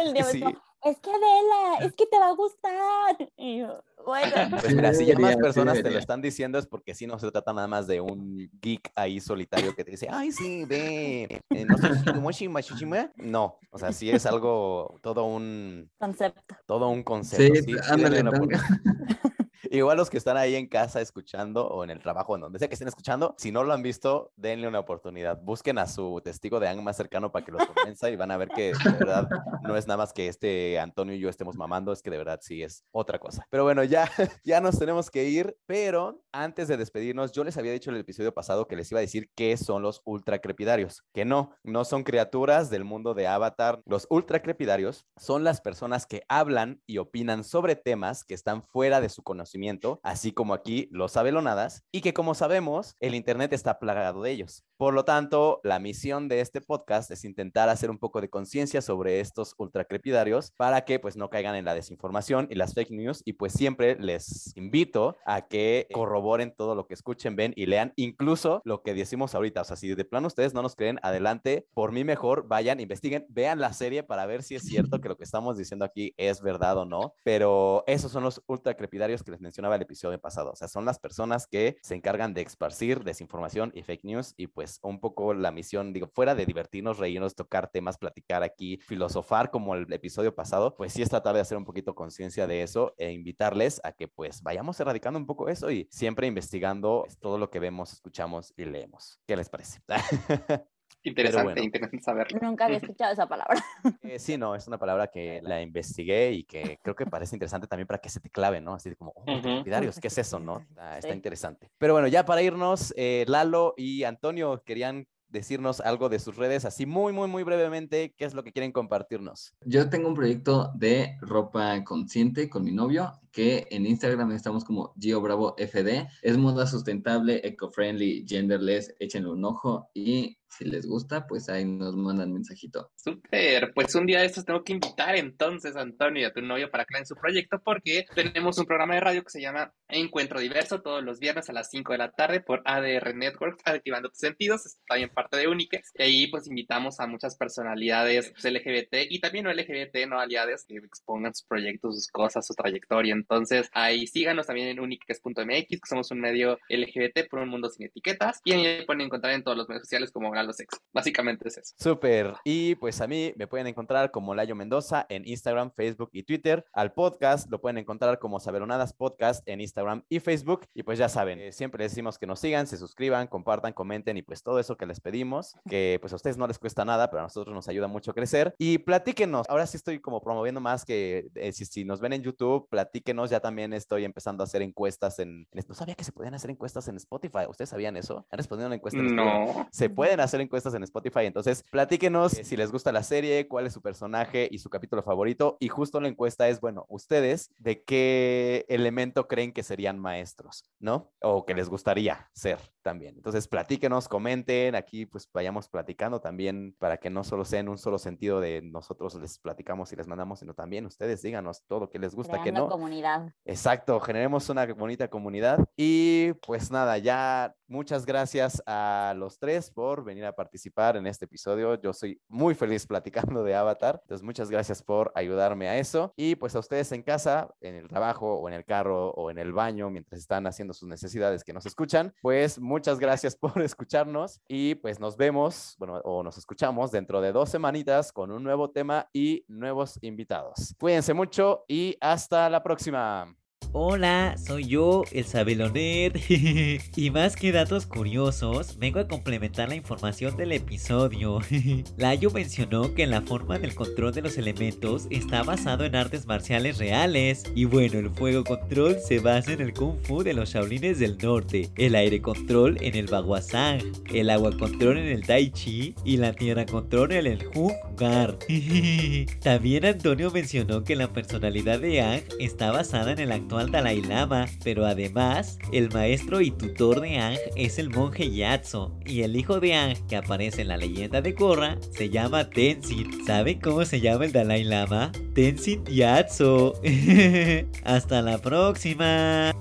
el día sí. Es que vela, es que te va a gustar. Y yo, bueno. Pues mira, si ya más sí personas te lo están diciendo es porque sí no se trata nada más de un geek ahí solitario que te dice, ay, sí, ve, eh, no sé, Higimoshi Mashishima". No, o sea, sí es algo, todo un, Concepto. todo un concepto. Sí, Sí, sí, ándale, oportunidad. Igual los que están ahí en casa escuchando o en el trabajo, en donde sea que estén escuchando, si no lo han visto, denle una oportunidad. Busquen a su testigo de Ang más cercano para que los convenza y van a ver que de verdad no es nada más que este Antonio y yo estemos mamando, es que de verdad sí es otra cosa. Pero bueno, ya, ya nos tenemos que ir, pero antes de despedirnos, yo les había dicho en el episodio pasado que les iba a decir qué son los ultracrepidarios, que no, no son criaturas del mundo de Avatar. Los ultracrepidarios son las personas que hablan y opinan sobre temas que están fuera de su conocimiento, así como aquí los abelonadas, y que como sabemos, el Internet está plagado de ellos. Por lo tanto, la misión de este podcast es intentar hacer un poco de conciencia sobre estos ultracrepidarios para que pues no caigan en la desinformación y las fake news y pues siempre les invito a que corroboren todo lo que escuchen, ven y lean, incluso lo que decimos ahorita, o sea, si de plano ustedes no nos creen, adelante, por mí mejor, vayan, investiguen, vean la serie para ver si es cierto que lo que estamos diciendo aquí es verdad o no, pero esos son los ultracrepidarios que les mencionaba el episodio pasado, o sea, son las personas que se encargan de esparcir desinformación y fake news y pues pues, un poco la misión, digo, fuera de divertirnos, reírnos, tocar temas, platicar aquí, filosofar como el episodio pasado, pues sí es tratar de hacer un poquito conciencia de eso e invitarles a que pues vayamos erradicando un poco eso y siempre investigando todo lo que vemos, escuchamos y leemos. ¿Qué les parece? Interesante, interesante saberlo. Nunca había escuchado esa palabra. Eh, sí, no, es una palabra que la investigué y que creo que parece interesante también para que se te clave, ¿no? Así como, oh, ¿qué es eso, no? Está, interesante. Pero bueno, ya para irnos, eh, Lalo y Antonio querían decirnos algo de sus redes, así muy, muy, muy brevemente, ¿qué es lo que quieren compartirnos? Yo tengo un proyecto de ropa consciente con mi novio, que en Instagram estamos como Gio Bravo FD. Es moda sustentable, eco-friendly, genderless, échenle un ojo y si les gusta, pues ahí nos mandan mensajito. Súper, pues un día de estos tengo que invitar entonces a Antonio y a tu novio para que en su proyecto porque tenemos un programa de radio que se llama Encuentro Diverso todos los viernes a las 5 de la tarde por ADR Networks, Activando tus sentidos, es también parte de Uniques. Y ahí pues invitamos a muchas personalidades pues, LGBT y también no LGBT, no aliadas, que expongan sus proyectos, sus cosas, su trayectoria. Entonces ahí síganos también en uniques.mx, que somos un medio LGBT por un mundo sin etiquetas. Y ahí pueden encontrar en todos los medios sociales como los ex. Básicamente es eso. Súper. Y pues a mí me pueden encontrar como Layo Mendoza en Instagram, Facebook y Twitter. Al podcast lo pueden encontrar como Saberonadas Podcast en Instagram y Facebook. Y pues ya saben, eh, siempre decimos que nos sigan, se suscriban, compartan, comenten y pues todo eso que les pedimos, que pues a ustedes no les cuesta nada, pero a nosotros nos ayuda mucho a crecer. Y platíquenos. Ahora sí estoy como promoviendo más que eh, si, si, nos ven en YouTube, platíquenos. Ya también estoy empezando a hacer encuestas en, No sabía que se podían hacer encuestas en Spotify. ¿Ustedes sabían eso? ¿Han respondido una encuesta? no. Se pueden hacer encuestas en Spotify. Entonces, platíquenos eh, si les gusta la serie, cuál es su personaje y su capítulo favorito. Y justo la encuesta es, bueno, ustedes, ¿de qué elemento creen que serían maestros? ¿No? O que les gustaría ser también. Entonces, platíquenos, comenten, aquí pues vayamos platicando también para que no solo sea en un solo sentido de nosotros les platicamos y les mandamos, sino también ustedes díganos todo lo que les gusta, que no. comunidad. Exacto, generemos una bonita comunidad. Y pues nada, ya muchas gracias a los tres por venir a participar en este episodio. Yo soy muy feliz platicando de Avatar. Entonces, muchas gracias por ayudarme a eso. Y pues a ustedes en casa, en el trabajo o en el carro o en el baño, mientras están haciendo sus necesidades que nos escuchan, pues muchas gracias por escucharnos y pues nos vemos, bueno, o nos escuchamos dentro de dos semanitas con un nuevo tema y nuevos invitados. Cuídense mucho y hasta la próxima. Hola, soy yo, el Sabeloner. y más que datos curiosos, vengo a complementar la información del episodio. Layo mencionó que la forma del control de los elementos está basado en artes marciales reales. Y bueno, el fuego control se basa en el kung fu de los Shaolines del norte, el aire control en el Baguazhang, el agua control en el Tai Chi y la tierra control en el Hung Gar. También Antonio mencionó que la personalidad de Ang está basada en el Dalai Lama, pero además, el maestro y tutor de Ang es el monje Yatso, y el hijo de Ang que aparece en la leyenda de Korra se llama Tenzin. ¿Saben cómo se llama el Dalai Lama? Tenzin Yatso. Hasta la próxima.